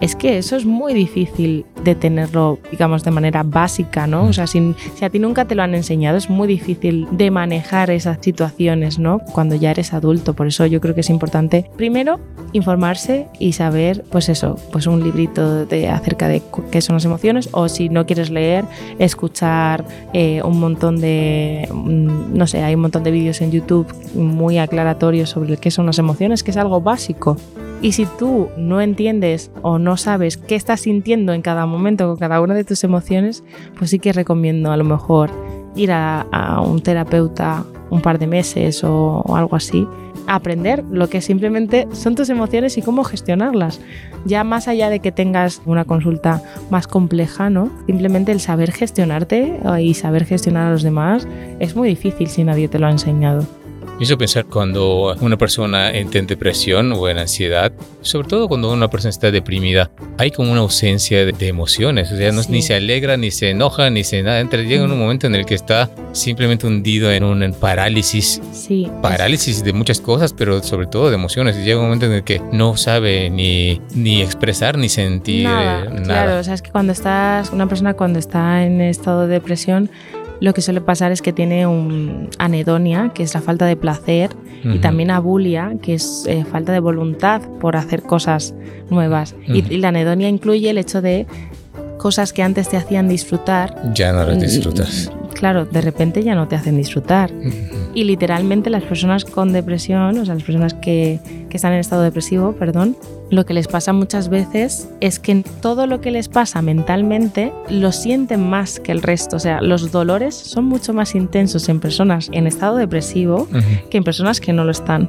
es que eso es muy difícil de tenerlo, digamos, de manera básica, ¿no? O sea, si, a ti nunca te lo han enseñado, es muy difícil de manejar esas situaciones, ¿no? Cuando ya eres adulto. Por eso yo creo que es importante, primero, informarse y saber, pues eso, pues un librito de, acerca de qué son las emociones, o si no quieres leer, escuchar eh, un montón de, mm, no sé, hay un montón de vídeos en YouTube muy aclaratorios sobre qué son las emociones, que es algo básico. Y si tú no entiendes o no sabes qué estás sintiendo en cada momento con cada una de tus emociones, pues sí que recomiendo a lo mejor ir a, un terapeuta un par de meses o, algo así, aprender lo que simplemente son tus emociones y cómo gestionarlas. Ya más allá de que tengas una consulta más compleja, ¿no? Simplemente el saber gestionarte y saber gestionar a los demás es muy difícil si nadie te lo ha enseñado. Me hizo pensar cuando una persona entra en depresión o en ansiedad, sobre todo cuando una persona está deprimida, hay como una ausencia de, emociones, o sea, no, ni se alegra, ni se enoja, ni se nada. Entra, llega un momento en el que está simplemente hundido en un parálisis. Sí. Parálisis de muchas cosas, pero sobre todo de emociones. Y llega un momento en el que no sabe ni, ni expresar ni sentir nada. nada. Claro, o sea, es que cuando estás, una persona cuando está en estado de depresión, lo que suele pasar es que tiene un anedonia, que es la falta de placer, y también abulia, que es eh, falta de voluntad por hacer cosas nuevas. y, la anedonia incluye el hecho de cosas que antes te hacían disfrutar. Ya no las disfrutas. Claro, de repente ya no te hacen disfrutar. Y literalmente las personas con depresión, o sea, las personas que, que están en estado depresivo, perdón, lo que les pasa muchas veces es que todo lo que les pasa mentalmente lo sienten más que el resto. O sea, los dolores son mucho más intensos en personas en estado depresivo que en personas que no lo están.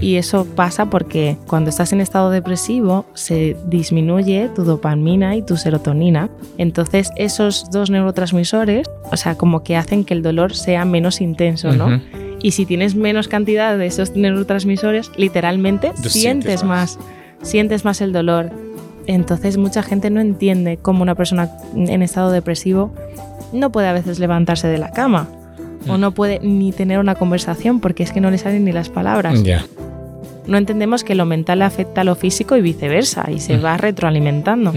Y eso pasa porque cuando estás en estado depresivo se disminuye tu dopamina y tu serotonina. Entonces esos dos neurotransmisores, o sea, como que hacen que el dolor sea menos intenso, ¿no? Y si tienes menos cantidad de esos neurotransmisores, literalmente sientes, más sientes más el dolor. Entonces mucha gente no entiende cómo una persona en estado depresivo no puede a veces levantarse de la cama o mm. no puede ni tener una conversación porque es que no le salen ni las palabras no entendemos que lo mental afecta a lo físico y viceversa, y se va retroalimentando.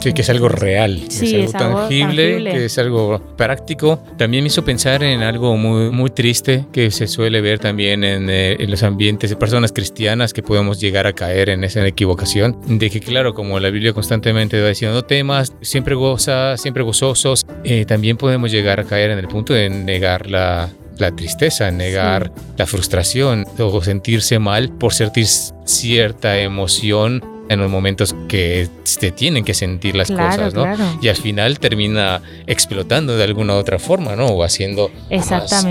Sí, que es algo real, es, algo, tangible, que es algo práctico. También me hizo pensar en algo muy, muy triste que se suele ver también en, eh, en los ambientes de personas cristianas que podemos llegar a caer en esa equivocación, de que claro, como la Biblia constantemente va diciendo temas, siempre goza, siempre gozosos, eh, también podemos llegar a caer en el punto de negar la, la tristeza, negar la frustración o sentirse mal por sentir cierta emoción en los momentos que se tienen que sentir las cosas, ¿no? Y al final termina explotando de alguna otra forma, ¿no? O haciendo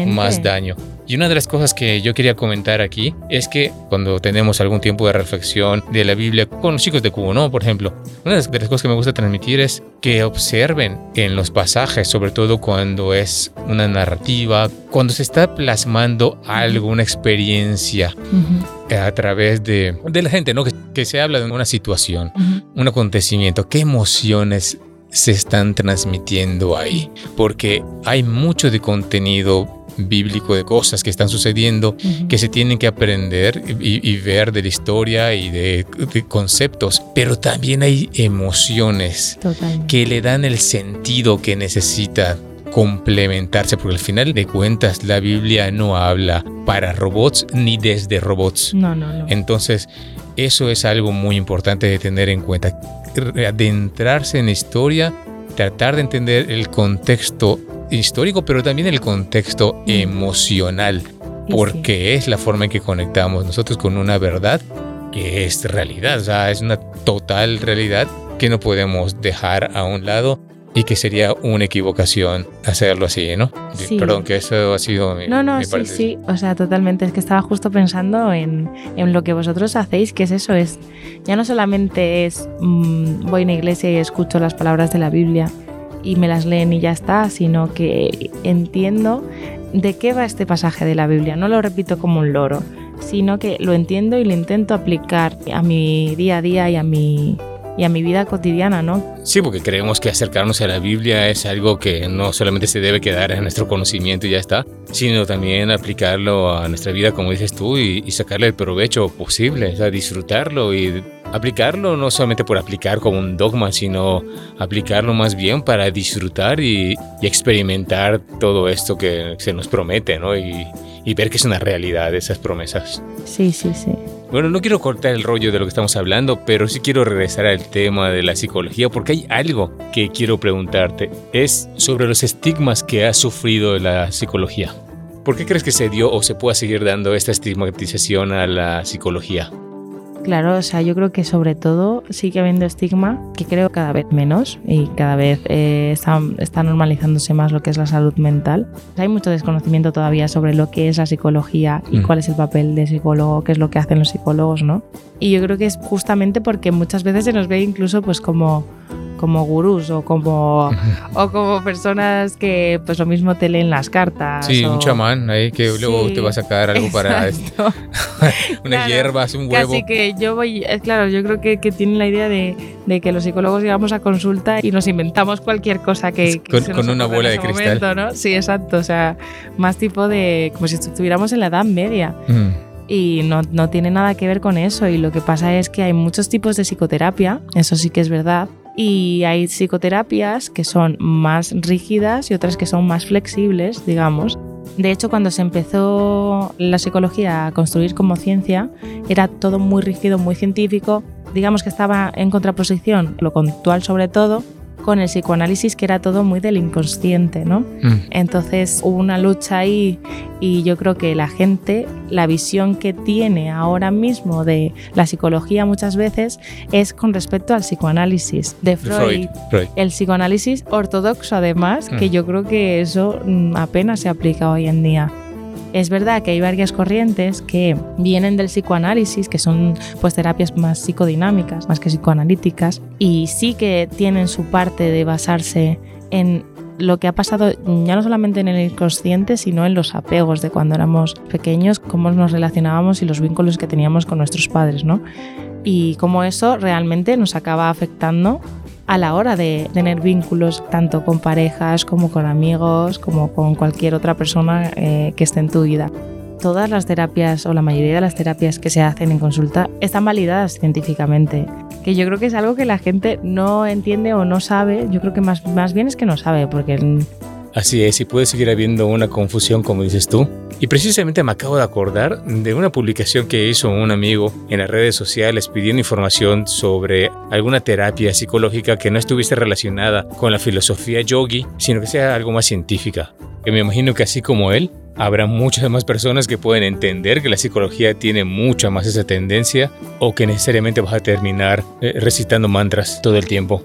más daño. Y una de las cosas que yo quería comentar aquí es que cuando tenemos algún tiempo de reflexión de la Biblia con los chicos de Cubo, ¿no? Por ejemplo, una de las cosas que me gusta transmitir es que observen en los pasajes, sobre todo cuando es una narrativa, cuando se está plasmando algo, una experiencia a través de, de, la gente, ¿no? Que, se habla de una situación, un acontecimiento, qué emociones se están transmitiendo ahí, porque hay mucho de contenido bíblico de cosas que están sucediendo, que se tienen que aprender y, ver de la historia y de, conceptos, pero también hay emociones que le dan el sentido que necesita complementarse, porque al final de cuentas la Biblia no habla para robots ni desde robots. No, no, no. Entonces, eso es algo muy importante de tener en cuenta. Adentrarse en la historia, tratar de entender el contexto histórico, pero también el contexto emocional, porque es la forma en que conectamos nosotros con una verdad que es realidad, o sea, es una total realidad que no podemos dejar a un lado y que sería una equivocación hacerlo así, ¿no? Perdón, que eso ha sido mi. No, no, sí, sí, o sea, totalmente. Es que estaba justo pensando en, en, lo que vosotros hacéis, que es eso, es. Ya no solamente es. Mm, voy a una iglesia y escucho las palabras de la Biblia, y me las leen y ya está, sino que entiendo de qué va este pasaje de la Biblia. No lo repito como un loro, sino que lo entiendo y lo intento aplicar a mi día a día y a mi, y a mi vida cotidiana, ¿no? Sí, porque creemos que acercarnos a la Biblia es algo que no solamente se debe quedar en nuestro conocimiento y ya está, sino también aplicarlo a nuestra vida, como dices tú, y, sacarle el provecho posible, o sea, disfrutarlo y aplicarlo no solamente por aplicar como un dogma, sino aplicarlo más bien para disfrutar y, experimentar todo esto que se nos promete, ¿no? Y, y ver que es una realidad esas promesas. Sí, sí, sí. Bueno, no quiero cortar el rollo de lo que estamos hablando, pero sí quiero regresar al tema de la psicología porque hay algo que quiero preguntarte. Es sobre los estigmas que ha sufrido la psicología. ¿Por qué crees que se dio o se pueda seguir dando esta estigmatización a la psicología? Claro, o sea, yo creo que sobre todo sigue habiendo estigma, que creo cada vez menos y cada vez eh, está, normalizándose más lo que es la salud mental. Hay mucho desconocimiento todavía sobre lo que es la psicología y mm. cuál es el papel de psicólogo, qué es lo que hacen los psicólogos, ¿no? Y yo creo que es justamente porque muchas veces se nos ve incluso pues como como gurús o como, o como personas que pues lo mismo te leen las cartas. Sí, un chamán ahí que luego te va a sacar algo para esto. *laughs* *laughs* unas hierbas, un huevo. Así que yo voy, es claro, yo creo que, que tienen la idea de, de, que los psicólogos llegamos a consulta y nos inventamos cualquier cosa que... con, una bola de cristal. ¿no? Sí, exacto, o sea, más tipo de, como si estuviéramos en la Edad Media. y no, no, tiene nada que ver con eso. Y lo que pasa es que hay muchos tipos de psicoterapia, eso sí que es verdad, y hay psicoterapias que son más rígidas y otras que son más flexibles, digamos. De hecho, cuando se empezó la psicología a construir como ciencia, era todo muy rígido, muy científico. Digamos que estaba en contraposición, lo conductual sobre todo, con el psicoanálisis que era todo muy del inconsciente, ¿no? Mm. Entonces hubo una lucha ahí y yo creo que la gente, la visión que tiene ahora mismo de la psicología muchas veces es con respecto al psicoanálisis de Freud, el psicoanálisis ortodoxo además, que mm. yo creo que eso mm, apenas se aplica hoy en día. Es verdad que hay varias corrientes que vienen del psicoanálisis, que son pues terapias más psicodinámicas, más que psicoanalíticas, y sí que tienen su parte de basarse en lo que ha pasado ya no solamente en el inconsciente, sino en los apegos de cuando éramos pequeños, cómo nos relacionábamos y los vínculos que teníamos con nuestros padres, ¿no? Y cómo eso realmente nos acaba afectando a la hora de tener vínculos tanto con parejas como con amigos, como con cualquier otra persona eh, que esté en tu vida. Todas las terapias o la mayoría de las terapias que se hacen en consulta están validadas científicamente, que yo creo que es algo que la gente no entiende o no sabe, yo creo que más, más bien es que no sabe, porque Así es, y puede seguir habiendo una confusión como dices tú. Y precisamente me acabo de acordar de una publicación que hizo un amigo en las redes sociales pidiendo información sobre alguna terapia psicológica que no estuviese relacionada con la filosofía yogi, sino que sea algo más científica. Que me imagino que así como él, habrá muchas más personas que pueden entender que la psicología tiene mucha más esa tendencia o que necesariamente vas a terminar eh, recitando mantras todo el tiempo.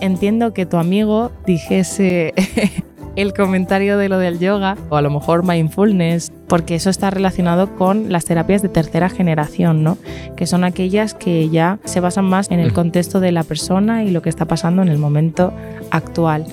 Entiendo que tu amigo dijese *laughs* el comentario de lo del yoga o a lo mejor mindfulness, porque eso está relacionado con las terapias de tercera generación, ¿no? Que son aquellas que ya se basan más en el contexto de la persona y lo que está pasando en el momento actual.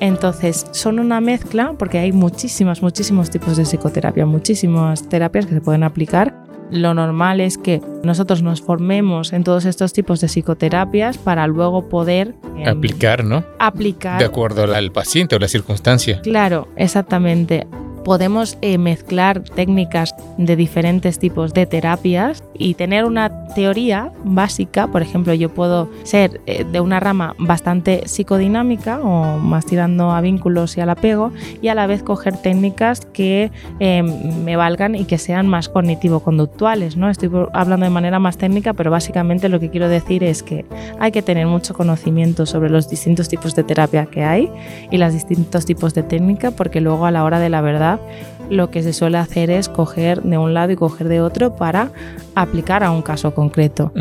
Entonces, son una mezcla porque hay muchísimas, muchísimos tipos de psicoterapia, muchísimas terapias que se pueden aplicar lo normal es que nosotros nos formemos en todos estos tipos de psicoterapias para luego poder em, aplicar, ¿no? Aplicar. De acuerdo al paciente o la circunstancia. Claro, exactamente podemos eh, mezclar técnicas de diferentes tipos de terapias y tener una teoría básica. Por ejemplo, yo puedo ser eh, de una rama bastante psicodinámica o más tirando a vínculos y al apego y a la vez coger técnicas que em, me valgan y que sean más cognitivo-conductuales. ¿no? Estoy hablando de manera más técnica, pero básicamente lo que quiero decir es que hay que tener mucho conocimiento sobre los distintos tipos de terapia que hay y los distintos tipos de técnica porque luego a la hora de la verdad lo que se suele hacer es coger de un lado y coger de otro para aplicar a un caso concreto.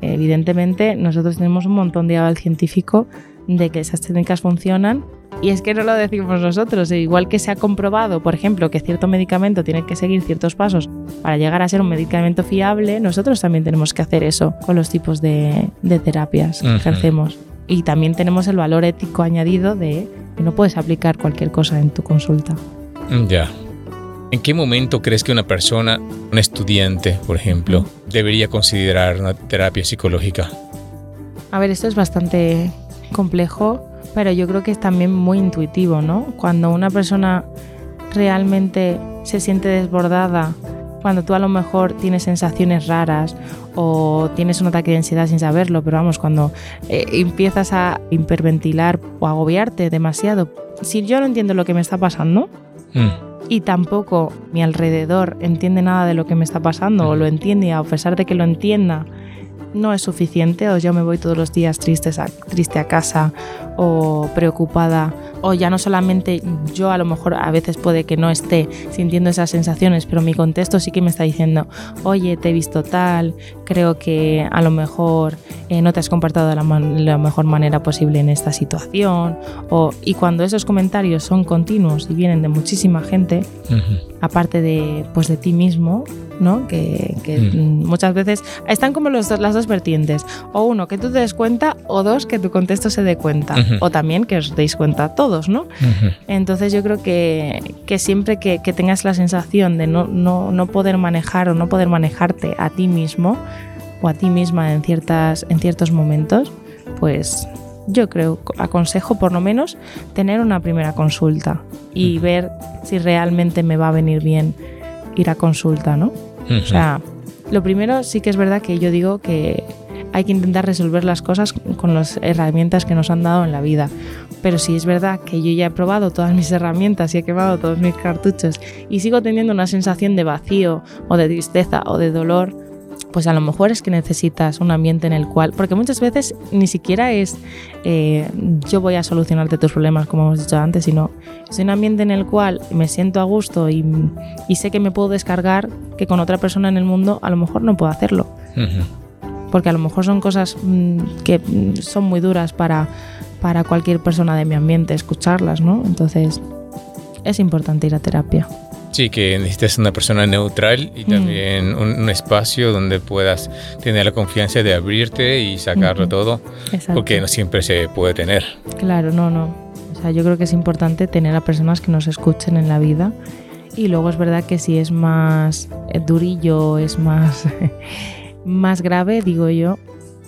Evidentemente, nosotros tenemos un montón de aval científico de que esas técnicas funcionan y es que no lo decimos nosotros, e igual que se ha comprobado, por ejemplo, que cierto medicamento tiene que seguir ciertos pasos para llegar a ser un medicamento fiable, nosotros también tenemos que hacer eso con los tipos de, terapias que ejercemos. Y también tenemos el valor ético añadido de que no puedes aplicar cualquier cosa en tu consulta. Ya. ¿En qué momento crees que una persona, un estudiante, por ejemplo, debería considerar una terapia psicológica? A ver, esto es bastante complejo, pero yo creo que es también muy intuitivo, ¿no? Cuando una persona realmente se siente desbordada cuando tú a lo mejor tienes sensaciones raras o tienes un ataque de ansiedad sin saberlo, pero vamos, cuando eh, empiezas a hiperventilar o agobiarte demasiado, si yo no entiendo lo que me está pasando Mm. y tampoco mi alrededor entiende nada de lo que me está pasando o lo entiende a pesar de que lo entienda, no es suficiente o yo me voy todos los días tristes a- triste a casa o preocupada o ya no solamente yo a lo mejor a veces puede que no esté sintiendo esas sensaciones, pero mi contexto sí que me está diciendo, oye, te he visto tal, creo que a lo mejor eh, no te has comportado de la, mejor manera posible en esta situación. O, y cuando esos comentarios son continuos y vienen de muchísima gente, aparte de, pues de ti mismo, ¿no? Que, que, Mm. mm, muchas veces están como los las dos vertientes. O uno, que tú te des cuenta, o dos, que tu contexto se dé cuenta. O también que os deis cuenta todos, ¿no? Entonces yo creo que, que siempre que, que tengas la sensación de no, no, no poder manejar o no poder manejarte a ti mismo o a ti misma en, ciertas, en ciertos momentos, pues yo creo, aconsejo por lo menos tener una primera consulta y ver si realmente me va a venir bien ir a consulta, ¿no? O sea, lo primero sí que es verdad que yo digo que hay que intentar resolver las cosas con las herramientas que nos han dado en la vida. Pero si es verdad que yo ya he probado todas mis herramientas y he quemado todos mis cartuchos y sigo teniendo una sensación de vacío o de tristeza o de dolor, pues a lo mejor es que necesitas un ambiente en el cual, porque muchas veces ni siquiera es eh, yo voy a solucionarte tus problemas como hemos dicho antes, sino es un ambiente en el cual me siento a gusto y, y sé que me puedo descargar que con otra persona en el mundo a lo mejor no puedo hacerlo Ujú. Porque a lo mejor son cosas mm, que mm, son muy duras para, para cualquier persona de mi ambiente escucharlas, ¿no? Entonces es importante ir a terapia. Sí, que necesitas una persona neutral y Mm. también un, un espacio donde puedas tener la confianza de abrirte y sacarlo Ujú. todo, Exacto. porque no siempre se puede tener. Claro, no, no. O sea, yo creo que es importante tener a personas que nos escuchen en la vida. Y luego es verdad que si es más eh, durillo, es más, *laughs* más grave, digo yo,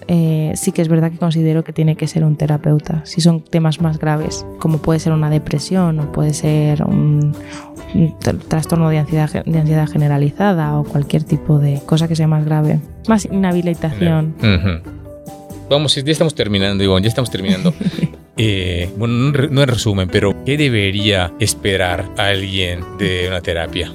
eh, sí que es verdad que considero que tiene que ser un terapeuta. Si son temas más graves, como puede ser una depresión o puede ser un, un tr- trastorno de ansiedad, de ansiedad generalizada o cualquier tipo de cosa que sea más grave. Más inhabilitación. Vamos, ya estamos terminando, Ivonne, ya estamos terminando. *laughs* Eh, bueno, no en resumen, pero ¿qué debería esperar alguien de una terapia?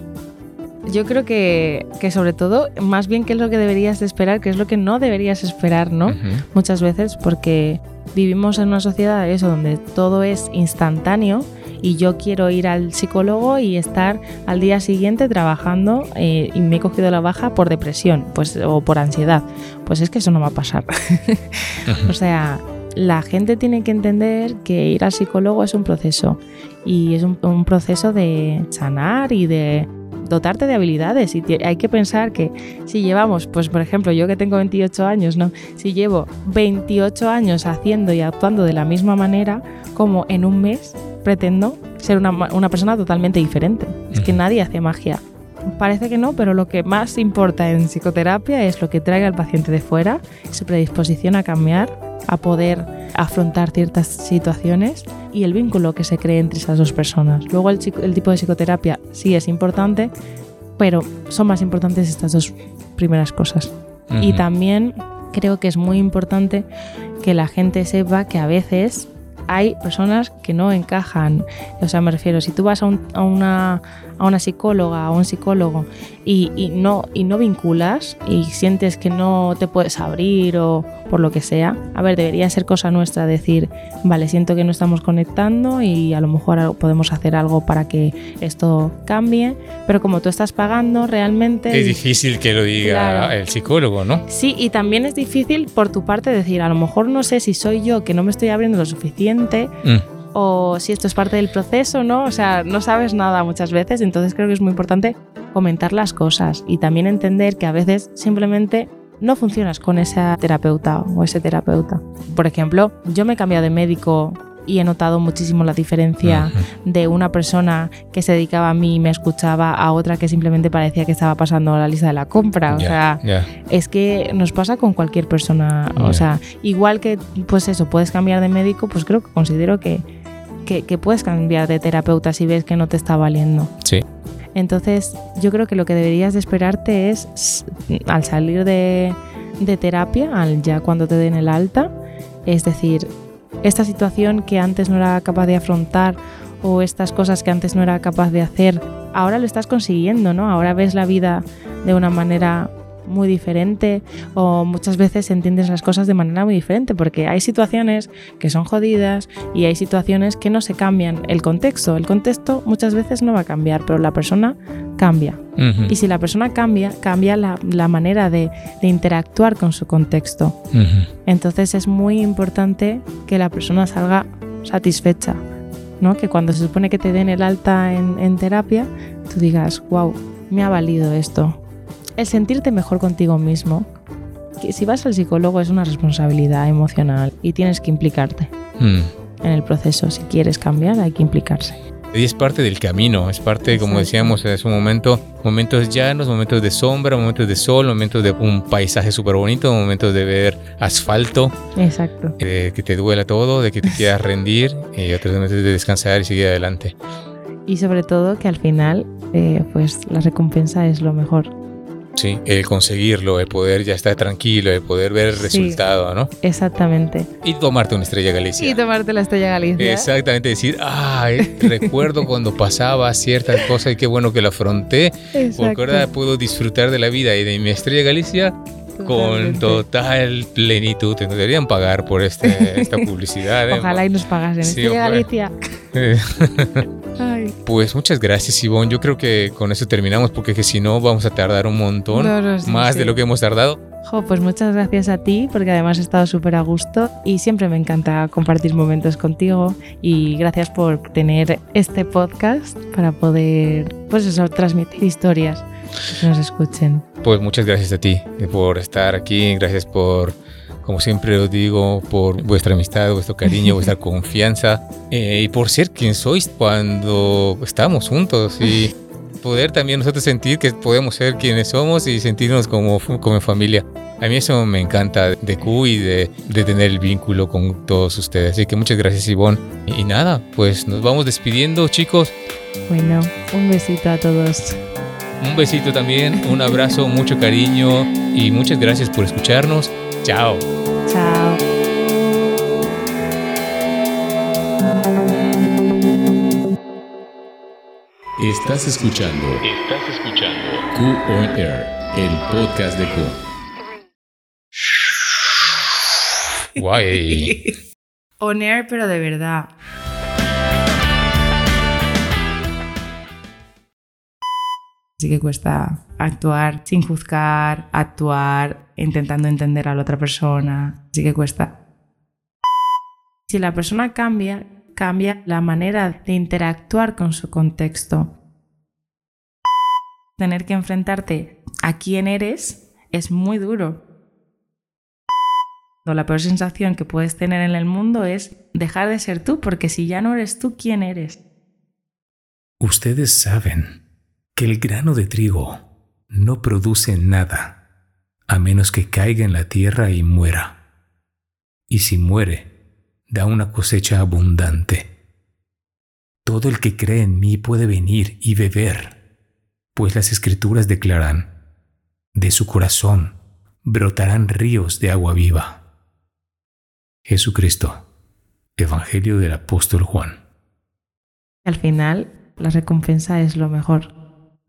Yo creo que, que sobre todo, más bien qué es lo que deberías de esperar, qué es lo que no deberías esperar, ¿no? Muchas veces porque vivimos en una sociedad eso donde todo es instantáneo y yo quiero ir al psicólogo y estar al día siguiente trabajando eh, y me he cogido la baja por depresión pues, o por ansiedad. Pues es que eso no va a pasar. *laughs* o sea, la gente tiene que entender que ir al psicólogo es un proceso y es un, un proceso de sanar y de dotarte de habilidades y hay que pensar que si llevamos, pues por ejemplo, yo que tengo 28 años, ¿no? Si llevo 28 años haciendo y actuando de la misma manera, como en un mes pretendo ser una, una persona totalmente diferente. Es que nadie hace magia. Parece que no, pero lo que más importa en psicoterapia es lo que traiga el paciente de fuera, su predisposición a cambiar, a poder afrontar ciertas situaciones y el vínculo que se cree entre esas dos personas. Luego el, tipo de psicoterapia sí es importante, pero son más importantes estas dos primeras cosas. Y también creo que es muy importante que la gente sepa que a veces hay personas que no encajan. O sea, me refiero, si tú vas a, un- a una, a una psicóloga o un psicólogo y, y no, y no vinculas y sientes que no te puedes abrir o por lo que sea, a ver, debería ser cosa nuestra decir, vale, siento que no estamos conectando y a lo mejor podemos hacer algo para que esto cambie, pero como tú estás pagando realmente... Es difícil que lo diga Claro. el psicólogo, ¿no? Sí, y también es difícil por tu parte decir, a lo mejor no sé si soy yo que no me estoy abriendo lo suficiente Mm. o si esto es parte del proceso, ¿no? O sea, no sabes nada muchas veces, entonces creo que es muy importante comentar las cosas y también entender que a veces simplemente no funcionas con esa terapeuta o ese terapeuta. Por ejemplo, yo me he cambiado de médico y he notado muchísimo la diferencia de una persona que se dedicaba a mí y me escuchaba a otra que simplemente parecía que estaba pasando la lista de la compra. O sea, es que nos pasa con cualquier persona. O sea, igual que, pues eso, puedes cambiar de médico, pues creo que considero que, que, que puedes cambiar de terapeuta si ves que no te está valiendo. Sí. Entonces, yo creo que lo que deberías de esperarte es, al salir de, de terapia, al ya cuando te den el alta, es decir, esta situación que antes no era capaz de afrontar o estas cosas que antes no era capaz de hacer, ahora lo estás consiguiendo, ¿no? Ahora ves la vida de una manera muy diferente o muchas veces entiendes las cosas de manera muy diferente porque hay situaciones que son jodidas y hay situaciones que no se cambian el contexto. El contexto muchas veces no va a cambiar, pero la persona cambia. Y si la persona cambia, cambia la, manera de, interactuar con su contexto. Entonces es muy importante que la persona salga satisfecha. ¿no? Que cuando se supone que te den el alta en, en terapia, tú digas, wow, me ha valido esto, el sentirte mejor contigo mismo, que si vas al psicólogo es una responsabilidad emocional y tienes que implicarte mm. en el proceso. Si quieres cambiar, hay que implicarse. Y es parte del camino, es parte, como decíamos en su momento, momentos llanos, momentos de sombra, momentos de sol, momentos de un paisaje súper bonito, momentos de ver asfalto. Exacto. De que te duela todo, de que te quieras *laughs* rendir y otros momentos de descansar y seguir adelante. Y sobre todo que al final, eh, pues la recompensa es lo mejor. Sí, el conseguirlo, el poder ya estar tranquilo, el poder ver el resultado, ¿no? Exactamente. Y tomarte una estrella Galicia. Y tomarte la estrella Galicia. Exactamente, decir, ay, recuerdo cuando pasaba ciertas cosas y qué bueno que lo afronté, porque ahora puedo disfrutar de la vida y de mi estrella Galicia con total plenitud. Te deberían pagar por este, esta publicidad. ¿eh? Ojalá y nos pagasen. Sí, Galicia. *laughs* Pues muchas gracias, Ivonne. Yo creo que con eso terminamos porque si no vamos a tardar un montón más de lo que hemos tardado. pues muchas gracias a ti porque además he estado súper a gusto y siempre me encanta compartir momentos contigo y gracias por tener este podcast para poder pues eso, transmitir historias que nos escuchen. Pues muchas gracias a ti por estar aquí, gracias por como siempre os digo, por vuestra amistad, vuestro cariño, vuestra *laughs* confianza eh, y por ser quien sois cuando estamos juntos y *laughs* poder también nosotros sentir que podemos ser quienes somos y sentirnos como, como familia. A mí eso me encanta de Q y de, de, tener el vínculo con todos ustedes. Así que muchas gracias Ivonne. Y nada, pues nos vamos despidiendo chicos. Bueno, un besito a todos. Un besito también, un abrazo, mucho cariño y muchas gracias por escucharnos. Chao. Chao. Estás escuchando. Estás escuchando. Q on Air, el podcast de Q. Guay. *laughs* on Air, pero de verdad. Así que cuesta actuar sin juzgar, actuar intentando entender a la otra persona. Así que cuesta. Si la persona cambia, cambia la manera de interactuar con su contexto. Tener que enfrentarte a quién eres es muy duro. La peor sensación que puedes tener en el mundo es dejar de ser tú, porque si ya no eres tú, ¿quién eres? Ustedes saben que el grano de trigo no produce nada a menos que caiga en la tierra y muera. Y si muere, da una cosecha abundante. Todo el que cree en mí puede venir y beber, pues las escrituras declaran, de su corazón brotarán ríos de agua viva. Jesucristo, Evangelio del Apóstol Juan. Al final, la recompensa es lo mejor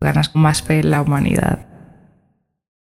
ganas más fe en la humanidad.